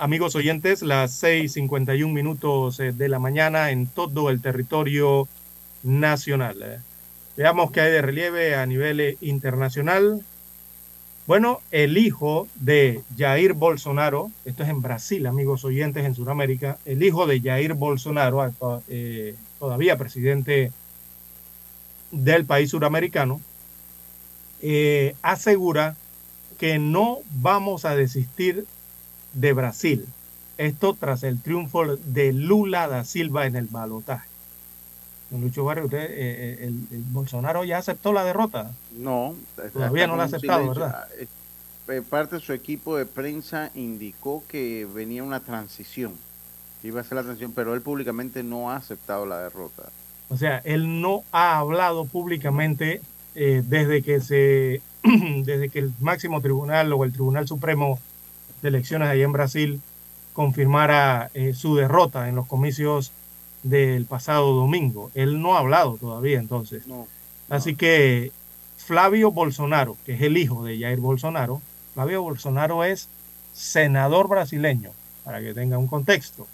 Speaker 1: amigos oyentes, las 6:51 minutos eh, de la mañana en todo el territorio nacional. Veamos qué hay de relieve a nivel eh, internacional. Bueno, el hijo de Jair Bolsonaro, esto es en Brasil, amigos oyentes, en Sudamérica, el hijo de Jair Bolsonaro, actua- eh, todavía presidente del país suramericano, asegura que no vamos a desistir de Brasil. Esto tras el triunfo de Lula da Silva en el balotaje. Don Lucho Barrio, usted, eh, eh, el, el Bolsonaro ya aceptó la derrota.
Speaker 2: No,
Speaker 1: Todavía no lo ha aceptado,
Speaker 2: silencio.
Speaker 1: ¿verdad?
Speaker 2: Ah, eh, Parte de su equipo de prensa indicó que venía una transición, iba a ser la transición, pero él públicamente no ha aceptado la derrota.
Speaker 1: O sea, él no ha hablado públicamente eh, desde que se, desde que el máximo tribunal o el Tribunal Supremo de Elecciones allá en Brasil confirmara eh, su derrota en los comicios del pasado domingo. Él no ha hablado todavía entonces.
Speaker 2: No,
Speaker 1: Así que Flavio Bolsonaro, que es el hijo de Jair Bolsonaro, Flavio Bolsonaro es senador brasileño, para que tenga un contexto,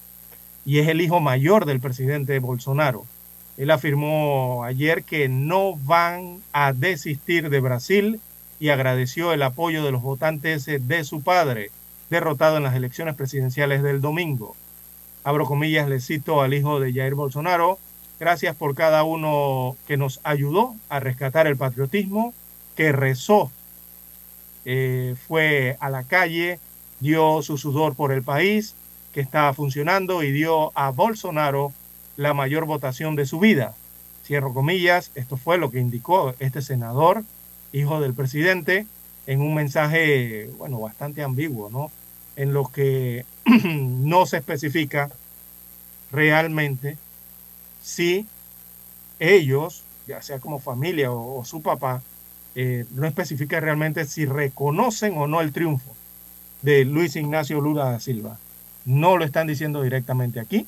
Speaker 1: y es el hijo mayor del presidente Bolsonaro. Él afirmó ayer que no van a desistir de Brasil y agradeció el apoyo de los votantes de su padre, derrotado en las elecciones presidenciales del domingo. Abro comillas, le cito al hijo de Jair Bolsonaro, gracias por cada uno que nos ayudó a rescatar el patriotismo, que rezó, eh, fue a la calle, dio su sudor por el país, que estaba funcionando y dio a Bolsonaro la mayor votación de su vida. Cierro comillas, esto fue lo que indicó este senador, hijo del presidente, en un mensaje, bueno, bastante ambiguo, ¿no? En lo que no se especifica realmente si ellos, ya sea como familia o, su papá, eh, no especifica realmente si reconocen o no el triunfo de Luis Ignacio Lula da Silva. No lo están diciendo directamente aquí,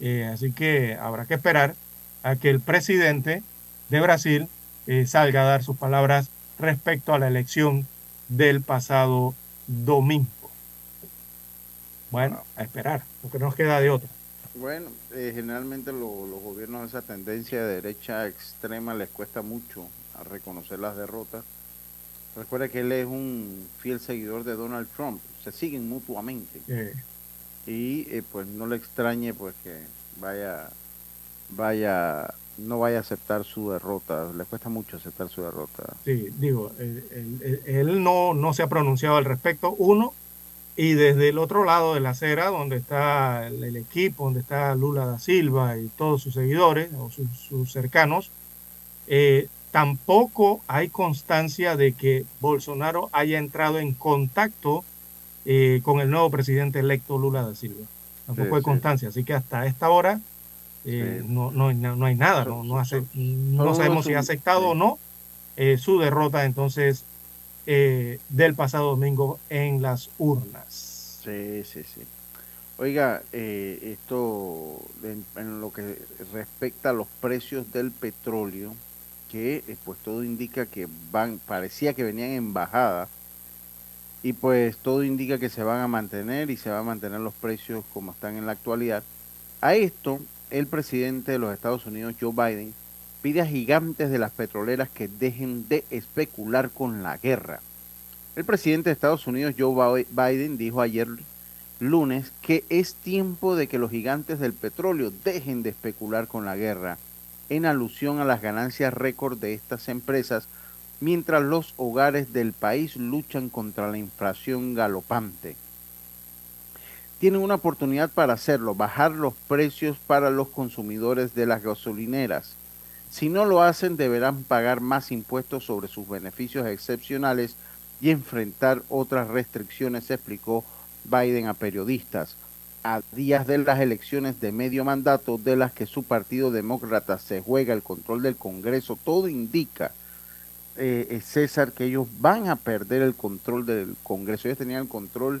Speaker 1: eh, así que habrá que esperar a que el presidente de Brasil eh, salga a dar sus palabras respecto a la elección del pasado domingo. Bueno, a esperar, porque nos queda de otro.
Speaker 2: Bueno, eh, generalmente lo- los gobiernos de esa tendencia de derecha extrema les cuesta mucho a reconocer las derrotas. Recuerda que él es un fiel seguidor de Donald Trump, se siguen mutuamente. Y eh, pues no le extrañe pues que vaya vaya no vaya a aceptar su derrota le cuesta mucho aceptar su derrota
Speaker 1: Sí, digo, él, él- él no, no se ha pronunciado al respecto, uno, y desde el otro lado de la acera, donde está el, el equipo, donde está Lula da Silva y todos sus seguidores o sus, sus cercanos, eh, tampoco hay constancia de que Bolsonaro haya entrado en contacto eh, con el nuevo presidente electo Lula da Silva. Tampoco
Speaker 2: Sí,
Speaker 1: hay
Speaker 2: sí.
Speaker 1: constancia, así que hasta esta hora eh, no, no, no hay nada, no, no, hace- no sabemos si ha aceptado o no eh, su derrota entonces eh, del pasado domingo en las urnas.
Speaker 2: sí sí sí oiga eh, esto en, en lo que respecta a los precios del petróleo que pues todo indica que van parecía que venían en bajada y pues todo indica que se van a mantener y se van a mantener los precios como están en la actualidad. A esto, el presidente de los Estados Unidos, Joe Biden, pide a gigantes de las petroleras que dejen de especular con la guerra. El presidente de Estados Unidos, Joe Bi- Biden, dijo ayer lunes que es tiempo de que los gigantes del petróleo dejen de especular con la guerra, en alusión a las ganancias récord de estas empresas mientras los hogares del país luchan contra la inflación galopante. Tienen una oportunidad para hacerlo, bajar los precios para los consumidores de las gasolineras. Si no lo hacen, deberán pagar más impuestos sobre sus beneficios excepcionales y enfrentar otras restricciones, explicó Biden a periodistas. A días de las elecciones de medio mandato de las que su partido demócrata se juega el control del Congreso, todo indica eh, eh, César, que ellos van a perder el control del Congreso. Ellos tenían el control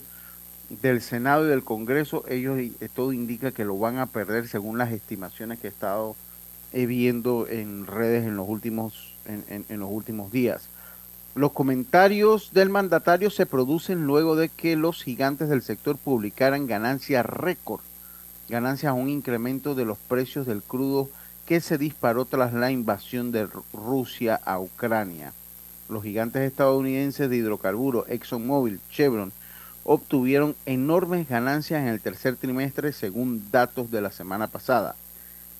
Speaker 2: del Senado y del Congreso. Ellos, eh, todo indica que lo van a perder según las estimaciones que he estado eh, viendo en redes en los últimos, en, en- los últimos días. Los comentarios del mandatario se producen luego de que los gigantes del sector publicaran ganancias récord, ganancias a un incremento de los precios del crudo que se disparó tras la invasión de Ru- Rusia a Ucrania. Los gigantes estadounidenses de hidrocarburos ExxonMobil, Chevron, obtuvieron enormes ganancias en el tercer trimestre según datos de la semana pasada.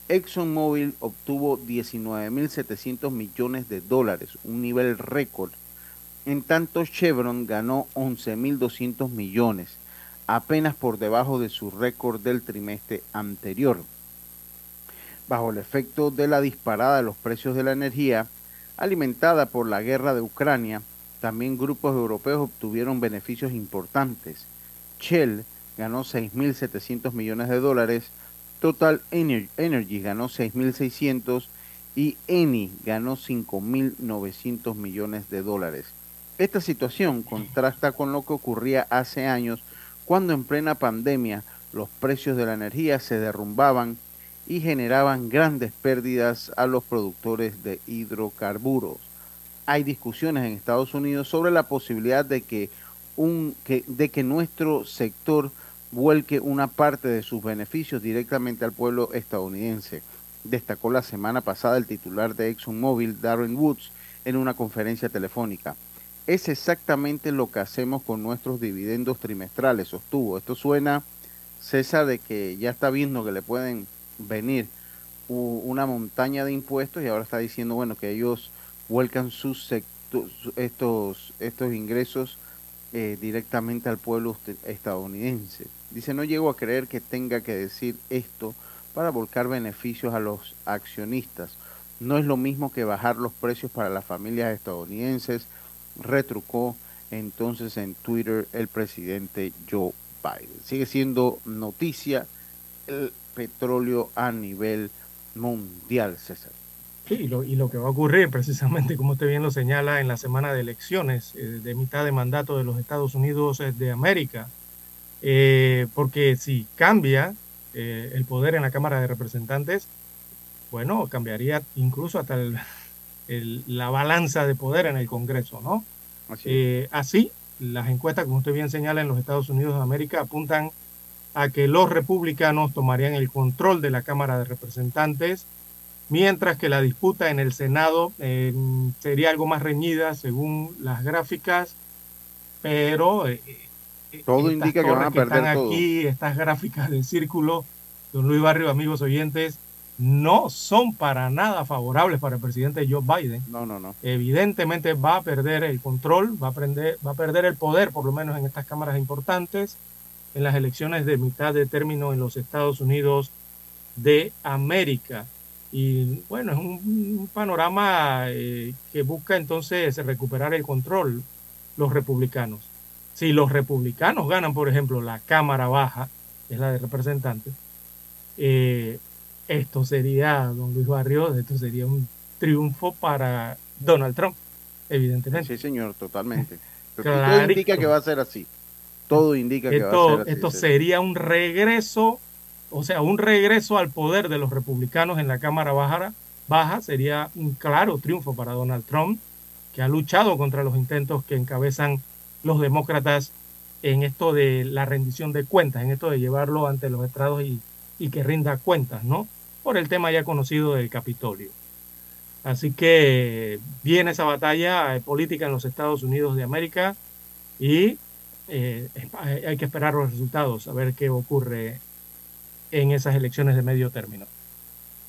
Speaker 2: ExxonMobil obtuvo 19.700 millones de dólares, un nivel récord. En tanto, Chevron ganó 11.200 millones, apenas por debajo de su récord del trimestre anterior. Bajo el efecto de la disparada de los precios de la energía, alimentada por la guerra de Ucrania, también grupos europeos obtuvieron beneficios importantes. Shell ganó 6.700 millones de dólares, Total Ener- Energy ganó 6.600 y Eni ganó 5.900 millones de dólares. Esta situación contrasta con lo que ocurría hace años cuando en plena pandemia los precios de la energía se derrumbaban y generaban grandes pérdidas a los productores de hidrocarburos. Hay discusiones en Estados Unidos sobre la posibilidad de que, un, que, de que nuestro sector vuelque una parte de sus beneficios directamente al pueblo estadounidense, destacó la semana pasada el titular de ExxonMobil, Darren Woods, en una conferencia telefónica. Es exactamente lo que hacemos con nuestros dividendos trimestrales, sostuvo. Esto suena, César, de que ya está viendo que le pueden venir una montaña de impuestos y ahora está diciendo, bueno, que ellos vuelcan sus estos, estos ingresos eh, directamente al pueblo estadounidense. Dice, no llego a creer que tenga que decir esto para volcar beneficios a los accionistas. No es lo mismo que bajar los precios para las familias estadounidenses, retrucó entonces en Twitter el presidente Joe Biden. Sigue siendo noticia el petróleo a nivel mundial, César.
Speaker 1: Sí, y lo, y lo que va a ocurrir precisamente, como usted bien lo señala, en la semana de elecciones eh, de mitad de mandato de los Estados Unidos eh, de América, Eh, porque si cambia eh, el poder en la Cámara de Representantes, bueno, cambiaría incluso hasta el- el- la balanza de poder en el Congreso, ¿no?
Speaker 2: Así
Speaker 1: Eh, así, las encuestas, como usted bien señala, en los Estados Unidos de América apuntan a que los republicanos tomarían el control de la Cámara de Representantes, mientras que la disputa en el Senado eh, sería algo más reñida según las gráficas, pero eh,
Speaker 2: todo indica que van a perder
Speaker 1: están aquí, estas gráficas de círculo, don Luis Barrio, amigos oyentes, no son para nada favorables para el presidente Joe Biden.
Speaker 2: No, no, no.
Speaker 1: Evidentemente va a perder el control, va a, prender, va a perder el poder, por lo menos en estas cámaras importantes, en las elecciones de mitad de término en los Estados Unidos de América. Y bueno, es un, panorama eh, que busca entonces recuperar el control los republicanos. Si los republicanos ganan, por ejemplo, la Cámara Baja, que es la de representantes, eh, esto sería, don Luis Barrios, esto sería un triunfo para Donald Trump, evidentemente.
Speaker 2: Sí, señor, totalmente. todo indica que va a ser así. Todo indica que va a ser así.
Speaker 1: Esto sería un regreso, o sea, un regreso al poder de los republicanos en la Cámara Baja, baja sería un claro triunfo para Donald Trump, que ha luchado contra los intentos que encabezan los demócratas en esto de la rendición de cuentas, en esto de llevarlo ante los estrados y, que rinda cuentas, ¿no? por el tema ya conocido del Capitolio. Así que viene esa batalla eh, política en los Estados Unidos de América y eh, hay que esperar los resultados, a ver qué ocurre en esas elecciones de medio término.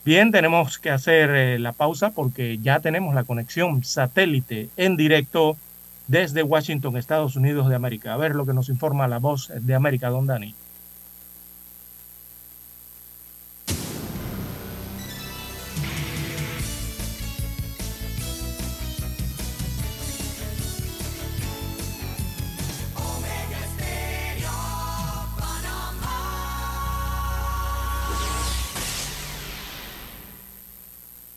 Speaker 1: Bien, tenemos que hacer eh, la pausa porque ya tenemos la conexión satélite en directo desde Washington, Estados Unidos de América. A ver lo que nos informa la voz de América, don Dani.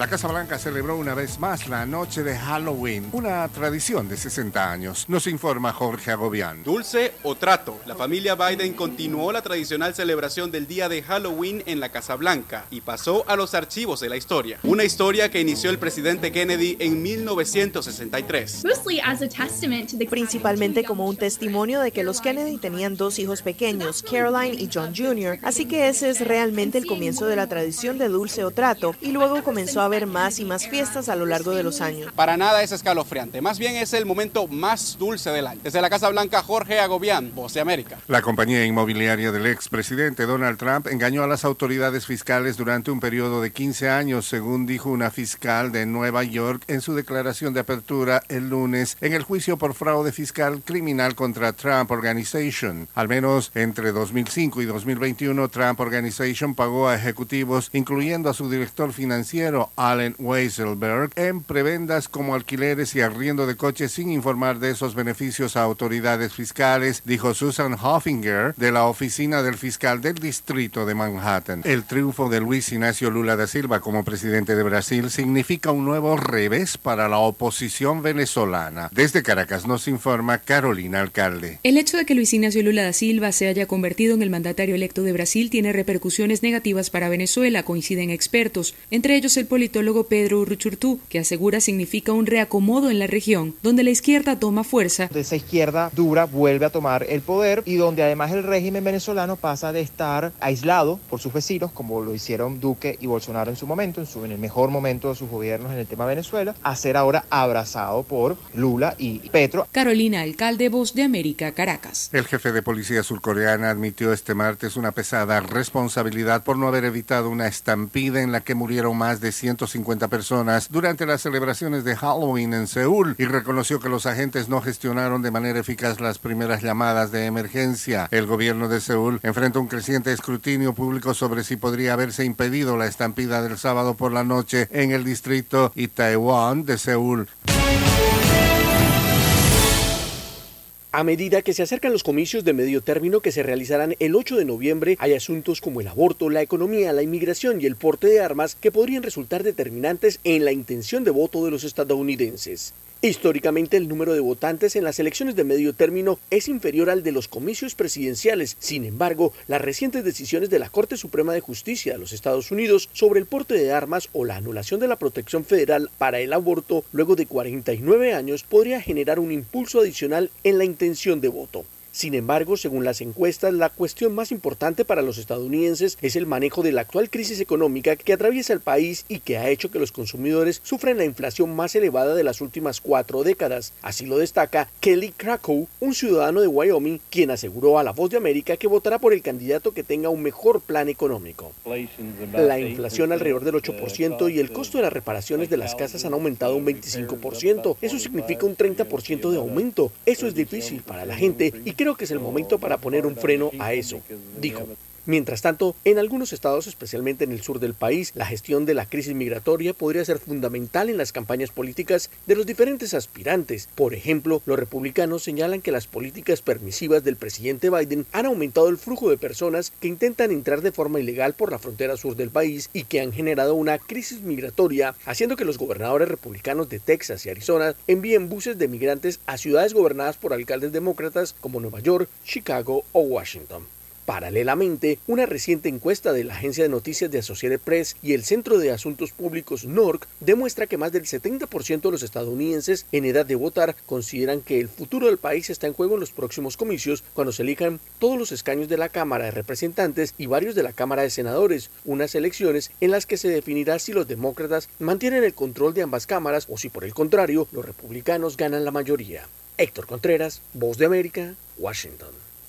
Speaker 10: La Casa Blanca celebró una vez más la noche de Halloween, una tradición de 60 años. Nos informa Jorge Agobián.
Speaker 11: Dulce o trato. La familia Biden continuó la tradicional celebración del día de Halloween en la Casa Blanca y pasó a los archivos de la historia. Una historia que inició el presidente Kennedy en 1963.
Speaker 12: Principalmente como un testimonio de que los Kennedy tenían dos hijos pequeños, Caroline y John Jr., así que ese es realmente el comienzo de la tradición de dulce o trato y luego comenzó a haber más y más fiestas a lo largo de los años.
Speaker 11: Para nada es escalofriante, más bien es el momento más dulce del año. Desde la Casa Blanca, Jorge Agobián, Voz de América.
Speaker 10: La compañía inmobiliaria del expresidente Donald Trump engañó a las autoridades fiscales durante un periodo de 15 años, según dijo una fiscal de Nueva York en su declaración de apertura el lunes en el juicio por fraude fiscal criminal contra Trump Organization. Al menos entre 2005 y 2021, Trump Organization pagó a ejecutivos, incluyendo a su director financiero, Allen Weiselberg en prebendas como alquileres y arriendo de coches sin informar de esos beneficios a autoridades fiscales, dijo Susan Hoffinger de la oficina del fiscal del distrito de Manhattan. El triunfo de Luis Ignacio Lula da Silva como presidente de Brasil significa un nuevo revés para la oposición venezolana. Desde Caracas nos informa Carolina Alcalde.
Speaker 13: El hecho de que Luis Ignacio Lula da Silva se haya convertido en el mandatario electo de Brasil tiene repercusiones negativas para Venezuela, coinciden expertos, entre ellos el político Pedro Urruchurtú, que asegura significa un reacomodo en la región, donde la izquierda toma fuerza.
Speaker 14: Esa izquierda dura vuelve a tomar el poder y donde además el régimen venezolano pasa de estar aislado por sus vecinos, como lo hicieron Duque y Bolsonaro en su momento, en, su, en el mejor momento de sus gobiernos en el tema Venezuela, a ser ahora abrazado por Lula y Petro.
Speaker 13: Carolina, alcalde Voz de América, Caracas.
Speaker 10: El jefe de policía surcoreana admitió este martes una pesada responsabilidad por no haber evitado una estampida en la que murieron más de 100 150 personas durante las celebraciones de Halloween en Seúl y reconoció que los agentes no gestionaron de manera eficaz las primeras llamadas de emergencia. El gobierno de Seúl enfrenta un creciente escrutinio público sobre si podría haberse impedido la estampida del sábado por la noche en el distrito Itaewon de Seúl.
Speaker 9: A medida que se acercan los comicios de medio término que se realizarán el 8 de noviembre, hay asuntos como el aborto, la economía, la inmigración y el porte de armas que podrían resultar determinantes en la intención de voto de los estadounidenses. Históricamente el número de votantes en las elecciones de medio término es inferior al de los comicios presidenciales. Sin embargo, las recientes decisiones de la Corte Suprema de Justicia de los Estados Unidos sobre el porte de armas o la anulación de la protección federal para el aborto luego de 49 años podría generar un impulso adicional en la intención de voto. Sin embargo, según las encuestas, la cuestión más importante para los estadounidenses es el manejo de la actual crisis económica que atraviesa el país y que ha hecho que los consumidores sufran la inflación más elevada de las últimas cuatro décadas. Así lo destaca Kelly Krakow, un ciudadano de Wyoming, quien aseguró a La Voz de América que votará por el candidato que tenga un mejor plan económico. La inflación alrededor del 8% y el costo de las reparaciones de las casas han aumentado un 25%. Eso significa un 30% de aumento. Eso es difícil para la gente y creo que es el momento para poner un freno a eso, dijo. Mientras tanto, en algunos estados, especialmente en el sur del país, la gestión de la crisis migratoria podría ser fundamental en las campañas políticas de los diferentes aspirantes. Por ejemplo, los republicanos señalan que las políticas permisivas del presidente Biden han aumentado el flujo de personas que intentan entrar de forma ilegal por la frontera sur del país y que han generado una crisis migratoria, haciendo que los gobernadores republicanos de Texas y Arizona envíen buses de migrantes a ciudades gobernadas por alcaldes demócratas como Nueva York, Chicago o Washington. Paralelamente, una reciente encuesta de la agencia de noticias de Associated Press y el Centro de Asuntos Públicos NORC demuestra que más del 70% de los estadounidenses en edad de votar consideran que el futuro del país está en juego en los próximos comicios cuando se elijan todos los escaños de la Cámara de Representantes y varios de la Cámara de Senadores, unas elecciones en las que se definirá si los demócratas mantienen el control de ambas cámaras o si por el contrario los republicanos ganan la mayoría. Héctor Contreras, Voz de América, Washington.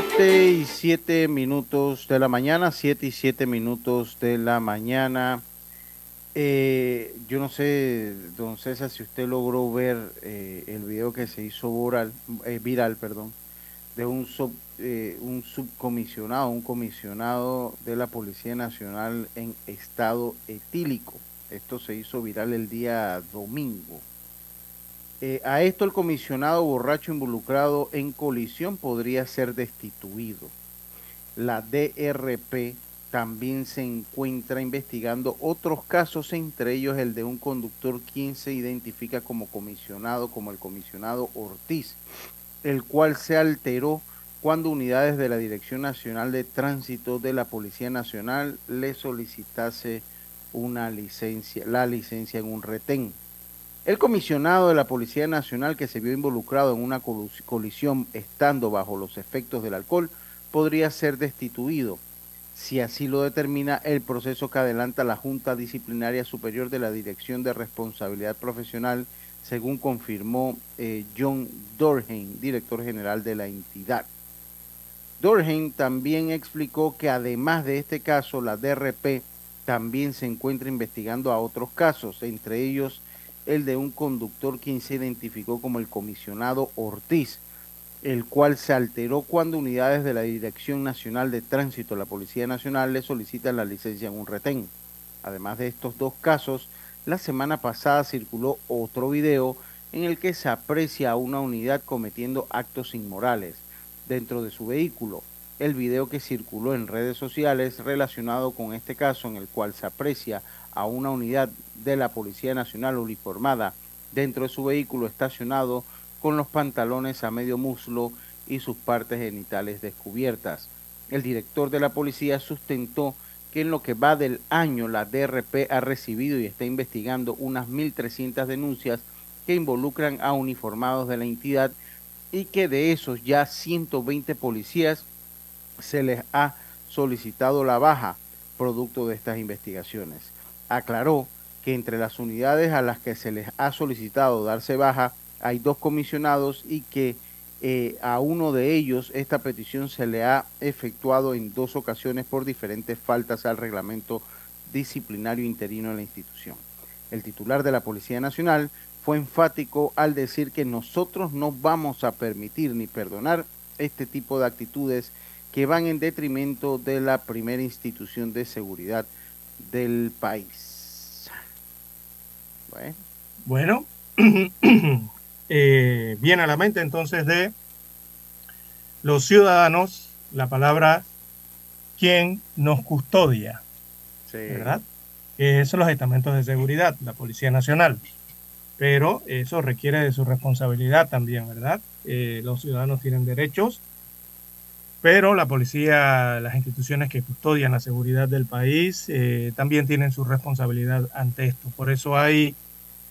Speaker 2: Siete y siete minutos de la mañana, siete y siete minutos de la mañana. Eh, yo no sé, don César, si usted logró ver eh, el video que se hizo viral, eh, viral perdón, de un, sub- eh, un subcomisionado, un comisionado de la Policía Nacional en estado etílico. Esto se hizo viral el día domingo. Eh, a esto el comisionado borracho involucrado en colisión podría ser destituido. La DRP también se encuentra investigando otros casos, entre ellos el de un conductor quien se identifica como comisionado, como el comisionado Ortiz, el cual se alteró cuando unidades de la Dirección Nacional de Tránsito de la Policía Nacional le solicitase una licencia, la licencia en un retén. El comisionado de la Policía Nacional que se vio involucrado en una colisión estando bajo los efectos del alcohol podría ser destituido si así lo determina el proceso que adelanta la Junta Disciplinaria Superior de la Dirección de Responsabilidad Profesional, según confirmó eh, John Dorheim, director general de la entidad. Dorheim también explicó que además de este caso, la DRP también se encuentra investigando a otros casos, entre ellos el de un conductor quien se identificó como el comisionado Ortiz, el cual se alteró cuando unidades de la Dirección Nacional de Tránsito, la Policía Nacional, le solicitan la licencia en un retén. Además de estos dos casos, la semana pasada circuló otro video en el que se aprecia a una unidad cometiendo actos inmorales dentro de su vehículo. El video que circuló en redes sociales relacionado con este caso en el cual se aprecia a una unidad de la Policía Nacional uniformada dentro de su vehículo estacionado con los pantalones a medio muslo y sus partes genitales descubiertas. El director de la policía sustentó que en lo que va del año la DRP ha recibido y está investigando unas 1.300 denuncias que involucran a uniformados de la entidad y que de esos ya 120 policías se les ha solicitado la baja producto de estas investigaciones. Aclaró que entre las unidades a las que se les ha solicitado darse baja hay dos comisionados y que eh, a uno de ellos esta petición se le ha efectuado en dos ocasiones por diferentes faltas al reglamento disciplinario interino de la institución. El titular de la Policía Nacional fue enfático al decir que nosotros no vamos a permitir ni perdonar este tipo de actitudes que van en detrimento de la primera institución de seguridad del país.
Speaker 1: Bueno, eh, viene a la mente entonces de los ciudadanos la palabra quien nos custodia, ¿verdad? Que son los estamentos de seguridad, la Policía Nacional. Pero eso requiere de su responsabilidad también, ¿verdad? Eh, los ciudadanos tienen derechos, pero la policía, las instituciones que custodian la seguridad del país eh, también tienen su responsabilidad ante esto. Por eso hay,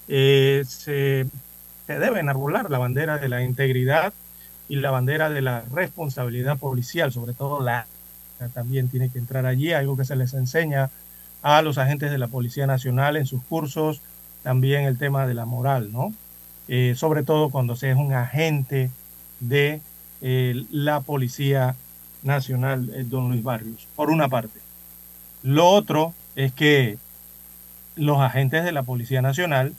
Speaker 1: eh, se, se debe enarbolar la bandera de la integridad y la bandera de la responsabilidad policial, sobre todo la también tiene que entrar allí, algo que se les enseña a los agentes de la Policía Nacional en sus cursos, también el tema de la moral, ¿no? Eh, sobre todo cuando se es un agente de eh, la Policía Nacional, eh, don Luis Barrios, por una parte. Lo otro es que los agentes de la Policía Nacional,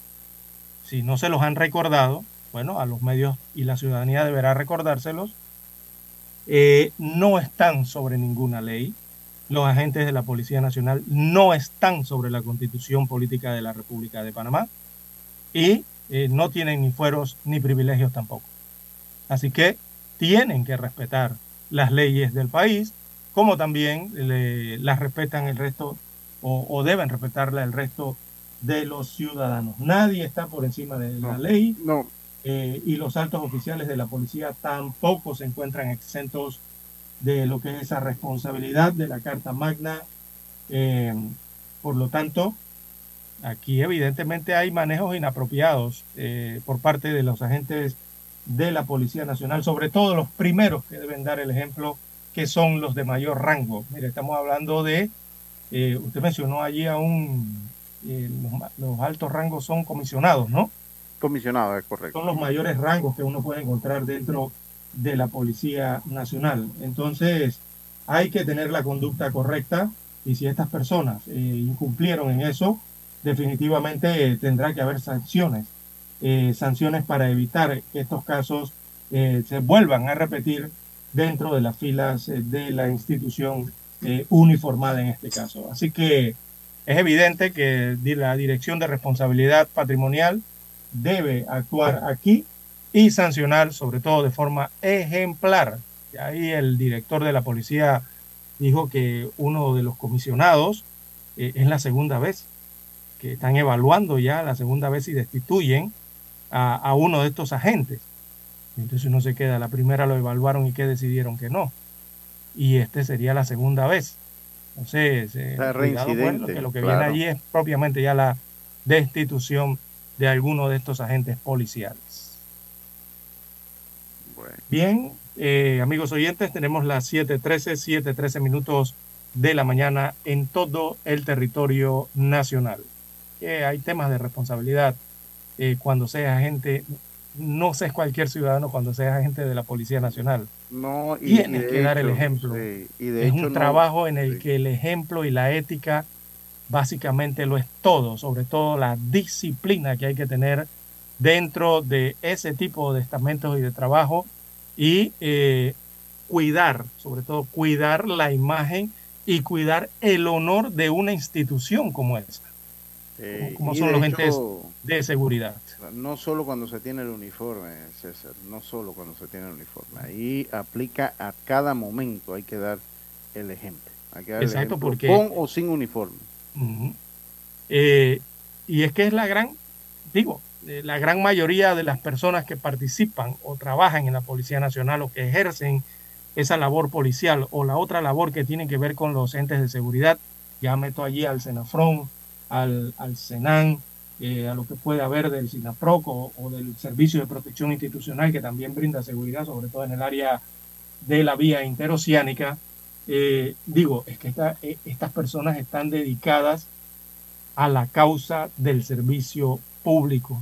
Speaker 1: si no se los han recordado, bueno, a los medios y la ciudadanía deberá recordárselos, no están sobre ninguna ley. Los agentes de la Policía Nacional no están sobre la constitución política de la República de Panamá y eh, no tienen ni fueros ni privilegios tampoco. Así que tienen que respetar las leyes del país, como también las respetan el resto o, o, deben respetarla el resto de los ciudadanos. Nadie está por encima de la ley.
Speaker 2: No.
Speaker 1: Eh, y los altos oficiales de la policía tampoco se encuentran exentos de lo que es esa responsabilidad de la Carta Magna. Eh, por lo tanto, aquí evidentemente hay manejos inapropiados eh, por parte de los agentes de la Policía Nacional, sobre todo los primeros que deben dar el ejemplo, que son los de mayor rango. Mire, estamos hablando de, eh, usted mencionó allí a un, eh, los, los, altos rangos son comisionados, ¿no?
Speaker 2: Comisionados, es correcto.
Speaker 1: Son los mayores rangos que uno puede encontrar dentro de la Policía Nacional. Entonces, hay que tener la conducta correcta y si estas personas eh, incumplieron en eso, definitivamente tendrá que haber sanciones, eh, sanciones para evitar que estos casos se vuelvan a repetir dentro de las filas de la institución uniformada en este caso. Así que es evidente que la Dirección de Responsabilidad Patrimonial debe actuar aquí y sancionar sobre todo de forma ejemplar. Y ahí el director de la policía dijo que uno de los comisionados eh, es la segunda vez que están evaluando ya la segunda vez y destituyen a, a, uno de estos agentes. Entonces uno se queda, la primera lo evaluaron y que decidieron que no. Y este sería la segunda vez. Entonces, eh, cuidado, bueno, que lo que claro. viene allí es propiamente ya la destitución de alguno de estos agentes policiales.
Speaker 2: Bueno.
Speaker 1: Bien, eh, amigos oyentes, tenemos las 7.13, 7.13 minutos de la mañana en todo el territorio nacional. Eh, hay temas de responsabilidad eh, cuando seas agente, no seas cualquier ciudadano cuando seas agente de la Policía Nacional.
Speaker 2: No, y,
Speaker 1: Tienes
Speaker 2: y
Speaker 1: que
Speaker 2: hecho,
Speaker 1: dar el ejemplo.
Speaker 2: Sí, y de
Speaker 1: es
Speaker 2: hecho
Speaker 1: un
Speaker 2: no,
Speaker 1: trabajo en el
Speaker 2: sí.
Speaker 1: que el ejemplo y la ética básicamente lo es todo, sobre todo la disciplina que hay que tener dentro de ese tipo de estamentos y de trabajo y eh, cuidar, sobre todo cuidar la imagen y cuidar el honor de una institución como esa.
Speaker 2: Eh,
Speaker 1: como
Speaker 2: y
Speaker 1: son los entes de seguridad.
Speaker 2: No solo cuando se tiene el uniforme, César, no solo cuando se tiene el uniforme. Ahí aplica a cada momento, hay que dar el ejemplo. Hay que dar el
Speaker 1: Exacto,
Speaker 2: ejemplo,
Speaker 1: porque-
Speaker 2: Con o sin uniforme.
Speaker 1: Eh, y es que es la gran, digo, eh, la gran mayoría de las personas que participan o trabajan en la Policía Nacional o que ejercen esa labor policial o la otra labor que tiene que ver con los entes de seguridad, ya meto allí al Senafrón, al, al Senan, eh, a lo que puede haber del SINAPROC o, del Servicio de Protección Institucional que también brinda seguridad, sobre todo en el área de la vía interoceánica. Eh, digo, es que eh, estas personas están dedicadas a la causa del servicio público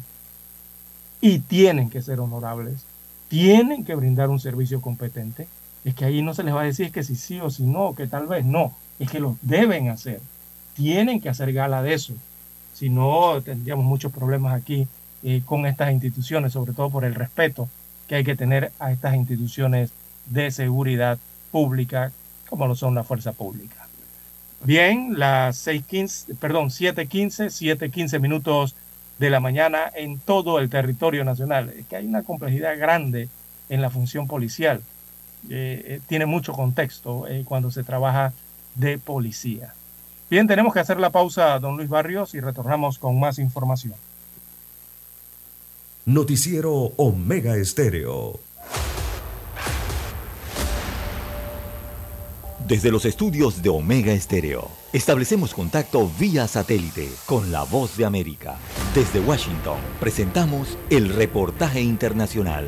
Speaker 1: y tienen que ser honorables, tienen que brindar un servicio competente. Es que ahí no se les va a decir que si sí o si no, que tal vez no, es que lo deben hacer, tienen que hacer gala de eso. Si no, tendríamos muchos problemas aquí eh, con estas instituciones, sobre todo por el respeto que hay que tener a estas instituciones de seguridad pública, como lo son la fuerza pública. Bien, las 6:15, perdón, 7:15, 7:15 minutos de la mañana en todo el territorio nacional. Es que hay una complejidad grande en la función policial. Eh, eh, tiene mucho contexto cuando se trabaja de policía. Bien, tenemos que hacer la pausa, don Luis Barrios, y retornamos con más información.
Speaker 3: Noticiero Omega Estéreo.
Speaker 4: Desde los estudios de Omega Estéreo, establecemos contacto vía satélite con la voz de América. Desde Washington, presentamos el reportaje internacional.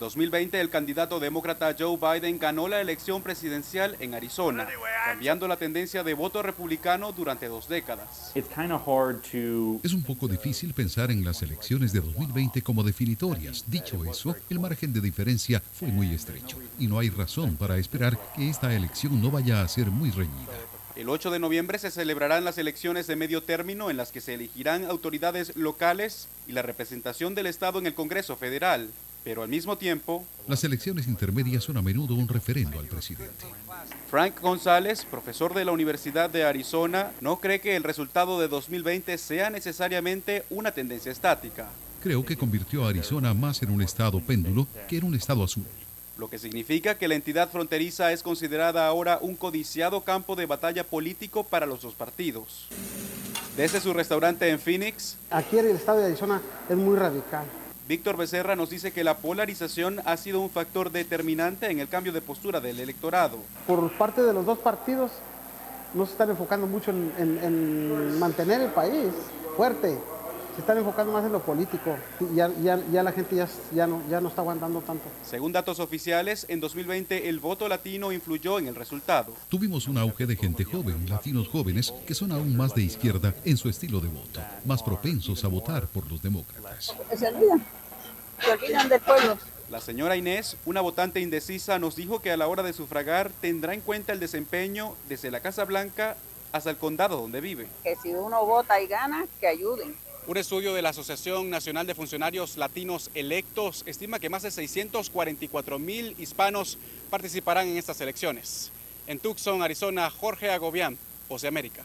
Speaker 11: 2020, el candidato demócrata Joe Biden ganó la elección presidencial en Arizona, cambiando la tendencia de voto republicano durante dos décadas.
Speaker 15: Es un poco difícil pensar en las elecciones de 2020 como definitorias. Dicho eso, el margen de diferencia fue muy estrecho y no hay razón para esperar que esta elección no vaya a ser muy reñida.
Speaker 11: El 8 de noviembre se celebrarán las elecciones de medio término en las que se elegirán autoridades locales y la representación del Estado en el Congreso Federal. Pero al mismo tiempo,
Speaker 15: Las elecciones intermedias son a menudo un referendo al presidente.
Speaker 11: Frank González, profesor de la Universidad de Arizona, no cree que el resultado de 2020 sea necesariamente una tendencia estática,
Speaker 15: Creo que convirtió a Arizona más en un estado péndulo que en un estado azul.
Speaker 11: lo que significa que la entidad fronteriza es considerada ahora un codiciado campo de batalla político para los dos partidos. Desde su restaurante en Phoenix,
Speaker 16: Aquí en el estado de Arizona es muy radical.
Speaker 11: Víctor Becerra nos dice que la polarización ha sido un factor determinante en el cambio de postura del electorado.
Speaker 16: Por parte de los dos partidos no se están enfocando mucho en, en- en mantener el país fuerte. Se están enfocando más en lo político. Y ya, ya- ya la gente ya, ya, no, ya no está aguantando tanto.
Speaker 11: Según datos oficiales, en 2020 el voto latino influyó en el resultado.
Speaker 15: Tuvimos un auge de gente joven, latinos jóvenes, que son aún más de izquierda en su estilo de voto, más propensos a votar por los demócratas.
Speaker 17: Se olvidan, del pueblo.
Speaker 11: La señora Inés, una votante indecisa, nos dijo que a la hora de sufragar tendrá en cuenta el desempeño desde la Casa Blanca hasta el condado donde vive.
Speaker 17: Que si uno vota y gana, que ayuden.
Speaker 11: Un estudio de la Asociación Nacional de Funcionarios Latinos Electos estima que más de 644 mil hispanos participarán en estas elecciones. En Tucson, Arizona, Jorge Agobián, Voz de América.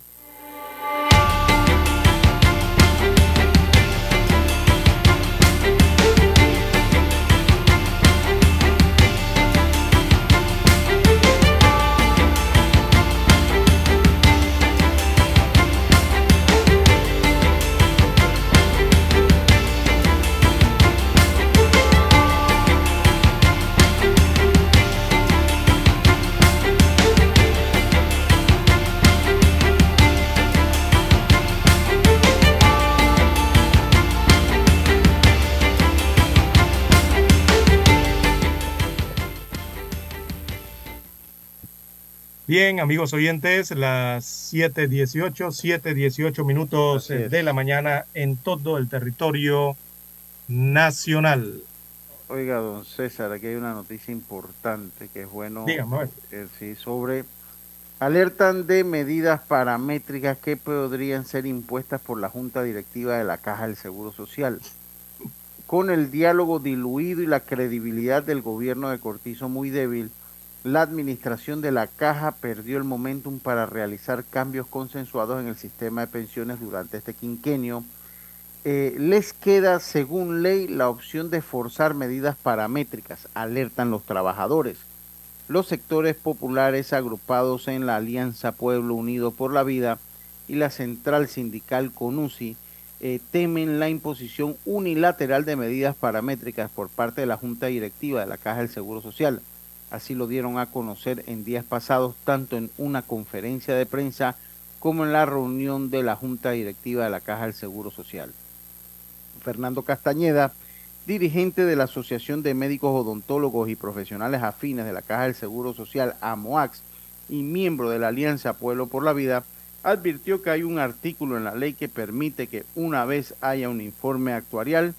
Speaker 1: Bien, amigos oyentes, las 7.18, 7.18 minutos de la mañana en todo el territorio nacional.
Speaker 2: Oiga, don César, aquí hay una noticia importante que es bueno
Speaker 1: Dígame.
Speaker 2: eh, sí, sobre alertan de medidas paramétricas que podrían ser impuestas por la Junta Directiva de la Caja del Seguro Social. Con el diálogo diluido y la credibilidad del gobierno de Cortizo muy débil, la administración de la Caja perdió el momentum para realizar cambios consensuados en el sistema de pensiones durante este quinquenio eh, les queda, según ley, la opción de forzar medidas paramétricas, alertan los trabajadores. Los sectores populares agrupados en la Alianza Pueblo Unido por la Vida y la Central Sindical CONUSI eh, temen la imposición unilateral de medidas paramétricas por parte de la Junta Directiva de la Caja del Seguro Social. Así lo dieron a conocer en días pasados, tanto en una conferencia de prensa como en la reunión de la Junta Directiva de la Caja del Seguro Social. Fernando Castañeda, dirigente de la Asociación de Médicos Odontólogos y Profesionales Afines de la Caja del Seguro Social, AMOAX, y miembro de la Alianza Pueblo por la Vida, advirtió que hay un artículo en la ley que permite que una vez haya un informe actuarial,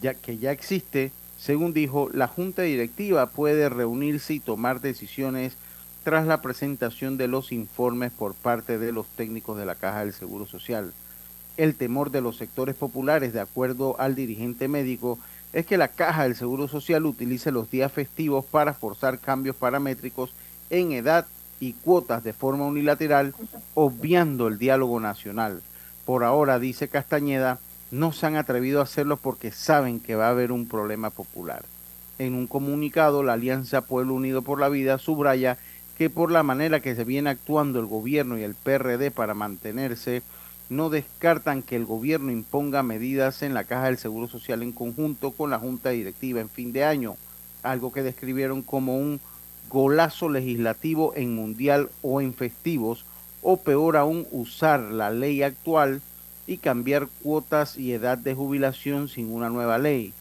Speaker 2: ya que ya existe, según dijo, la Junta Directiva puede reunirse y tomar decisiones tras la presentación de los informes por parte de los técnicos de la Caja del Seguro Social. El temor de los sectores populares, de acuerdo al dirigente médico, es que la Caja del Seguro Social utilice los días festivos para forzar cambios paramétricos en edad y cuotas de forma unilateral, obviando el diálogo nacional. Por ahora, dice Castañeda, no se han atrevido a hacerlo porque saben que va a haber un problema popular. En un comunicado, la Alianza Pueblo Unido por la Vida subraya que por la manera que se viene actuando el gobierno y el PRD para mantenerse, no descartan que el gobierno imponga medidas en la Caja del Seguro Social en conjunto con la Junta Directiva en fin de año, algo que describieron como un golazo legislativo en mundial o en festivos, o peor aún usar la ley actual y cambiar cuotas y edad de jubilación sin una nueva ley,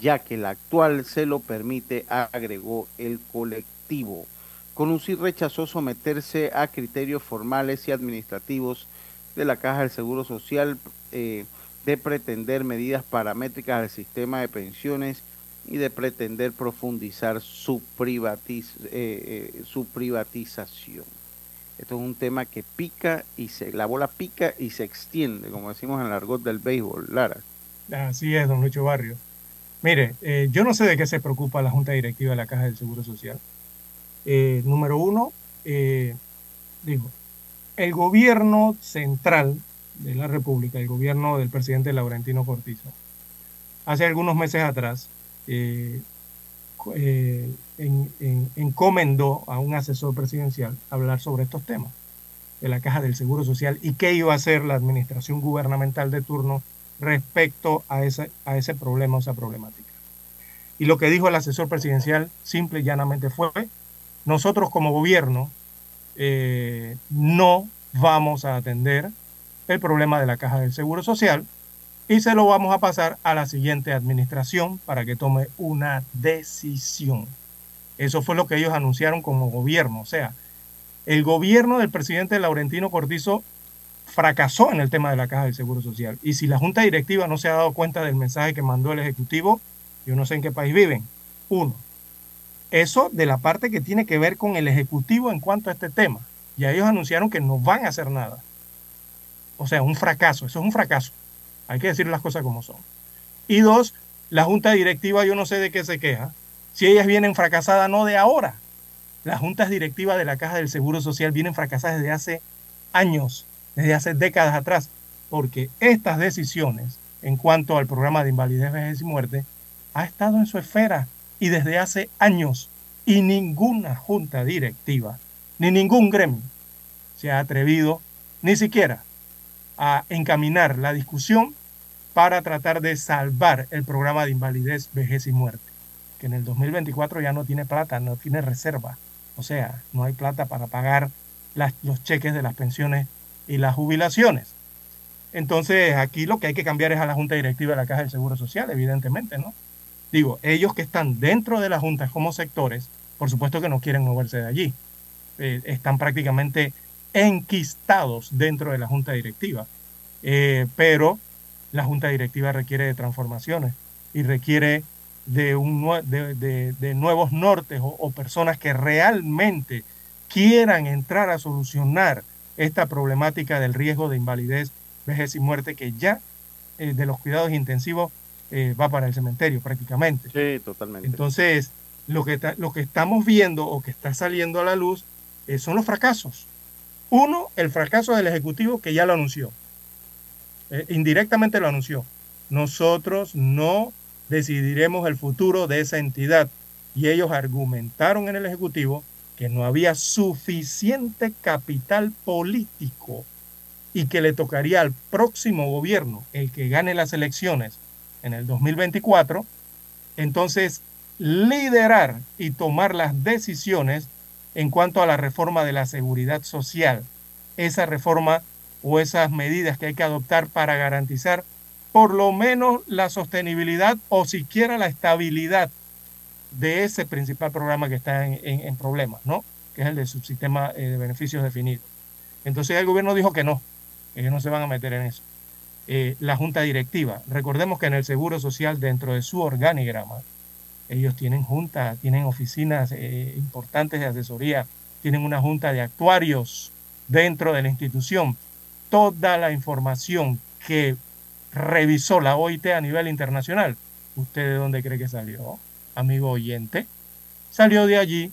Speaker 2: ya que la actual se lo permite, agregó el colectivo. Conusi rechazó someterse a criterios formales y administrativos de la Caja del Seguro Social eh, de pretender medidas paramétricas al sistema de pensiones y de pretender profundizar su, privatiz eh, eh, su privatización. Esto es un tema que pica y se, la bola pica y se extiende, como decimos en el argot del béisbol, Lara.
Speaker 1: Así es, don Lucho Barrio. Mire, eh, yo no sé de qué se preocupa la Junta Directiva de la Caja del Seguro Social. Eh, número uno, eh, digo, el gobierno central de la República, el gobierno del presidente Laurentino Cortizo, hace algunos meses atrás, eh, en- en- encomendó a un asesor presidencial hablar sobre estos temas de la caja del Seguro Social y qué iba a hacer la administración gubernamental de turno respecto a ese, a ese problema o esa problemática. Y lo que dijo el asesor presidencial simple y llanamente fue, nosotros como gobierno eh, no vamos a atender el problema de la caja del Seguro Social y se lo vamos a pasar a la siguiente administración para que tome una decisión. Eso fue lo que ellos anunciaron como gobierno. O sea, el gobierno del presidente Laurentino Cortizo fracasó en el tema de la caja del Seguro Social. Y si la Junta Directiva no se ha dado cuenta del mensaje que mandó el Ejecutivo, yo no sé en qué país viven. Uno, eso de la parte que tiene que ver con el Ejecutivo en cuanto a este tema. Ya ellos anunciaron que no van a hacer nada. O sea, un fracaso. Eso es un fracaso. Hay que decir las cosas como son. Y dos, la Junta Directiva, yo no sé de qué se queja. Si ellas vienen fracasadas, no de ahora. Las juntas directivas de la Caja del Seguro Social vienen fracasadas desde hace años, desde hace décadas atrás, porque estas decisiones en cuanto al programa de invalidez, vejez y muerte ha estado en su esfera y desde hace años y ninguna junta directiva ni ningún gremio se ha atrevido ni siquiera a encaminar la discusión para tratar de salvar el programa de invalidez, vejez y muerte, que en el 2024 ya no tiene plata, no tiene reserva, o sea, no hay plata para pagar las- los cheques de las pensiones y las jubilaciones. Entonces, aquí lo que hay que cambiar es a la Junta Directiva de la Caja del Seguro Social, evidentemente, ¿no? Digo, ellos que están dentro de las juntas como sectores, por supuesto que no quieren moverse de allí. Eh, están prácticamente enquistados dentro de la Junta Directiva. Eh, pero la Junta Directiva requiere de transformaciones y requiere de, un, de, de- de nuevos nortes o, o personas que realmente quieran entrar a solucionar esta problemática del riesgo de invalidez, vejez y muerte que ya eh, de los cuidados intensivos eh, va para el cementerio prácticamente.
Speaker 2: Sí, totalmente.
Speaker 1: Entonces, lo que, ta- lo que estamos viendo o que está saliendo a la luz son los fracasos. Uno, el fracaso del Ejecutivo que ya lo anunció. Eh, indirectamente lo anunció. Nosotros no decidiremos el futuro de esa entidad. Y ellos argumentaron en el Ejecutivo que no había suficiente capital político y que le tocaría al próximo gobierno, el que gane las elecciones en el 2024, entonces liderar y tomar las decisiones en cuanto a la reforma de la seguridad social. Esa reforma o esas medidas que hay que adoptar para garantizar por lo menos la sostenibilidad o siquiera la estabilidad de ese principal programa que está en, problemas, ¿no? Que es el de subsistema eh, de beneficios definidos. Entonces el gobierno dijo que no, ellos no se van a meter en eso. Eh, la junta directiva, recordemos que en el Seguro Social, dentro de su organigrama, ellos tienen junta, tienen oficinas eh, importantes de asesoría, tienen una junta de actuarios dentro de la institución. Toda la información que revisó la OIT a nivel internacional, ¿usted de dónde cree que salió, amigo oyente? Salió de allí,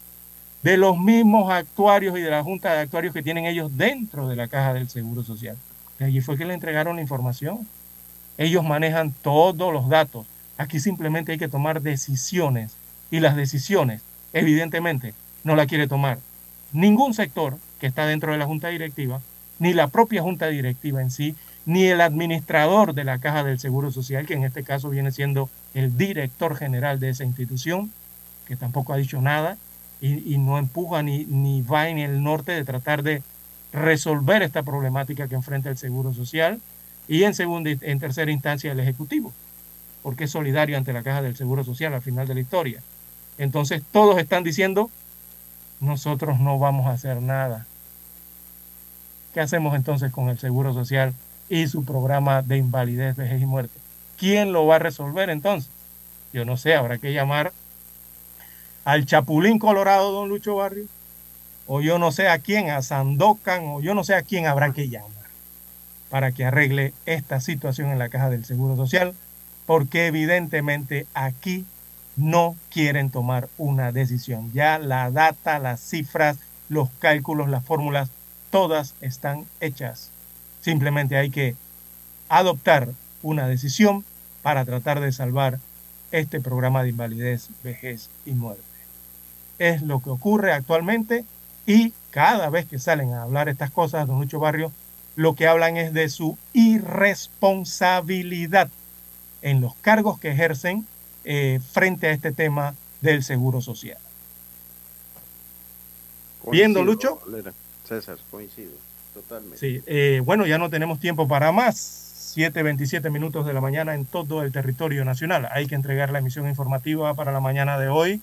Speaker 1: de los mismos actuarios y de la junta de actuarios que tienen ellos dentro de la caja del Seguro Social. De allí fue que le entregaron la información. Ellos manejan todos los datos. Aquí simplemente hay que tomar decisiones y las decisiones, evidentemente, no la quiere tomar ningún sector que está dentro de la junta directiva, ni la propia junta directiva en sí, ni el administrador de la caja del Seguro Social, que en este caso viene siendo el director general de esa institución, que tampoco ha dicho nada y, no empuja ni, ni va en el norte de tratar de resolver esta problemática que enfrenta el Seguro Social y en segunda y en tercera instancia el Ejecutivo, porque es solidario ante la caja del Seguro Social al final de la historia. Entonces todos están diciendo, nosotros no vamos a hacer nada. ¿Qué hacemos entonces con el Seguro Social y su programa de invalidez, vejez y muerte? ¿Quién lo va a resolver entonces? Yo no sé, habrá que llamar al Chapulín Colorado, don Lucho Barrio, o yo no sé a quién, a Sandokan, o yo no sé a quién habrá que llamar para que arregle esta situación en la caja del Seguro Social, porque evidentemente aquí no quieren tomar una decisión. Ya la data, las cifras, los cálculos, las fórmulas, todas están hechas. Simplemente hay que adoptar una decisión para tratar de salvar este programa de invalidez, vejez y muerte. Es lo que ocurre actualmente y cada vez que salen a hablar estas cosas, don Lucho Barrio, lo que hablan es de su irresponsabilidad en los cargos que ejercen eh, frente a este tema del seguro social.
Speaker 2: Coincido,
Speaker 1: Lucho.
Speaker 2: Valera. César, coincido, totalmente.
Speaker 1: Sí, eh, bueno, ya no tenemos tiempo para más. 7.27 minutos de la mañana en todo el territorio nacional. Hay que entregar la emisión informativa para la mañana de hoy.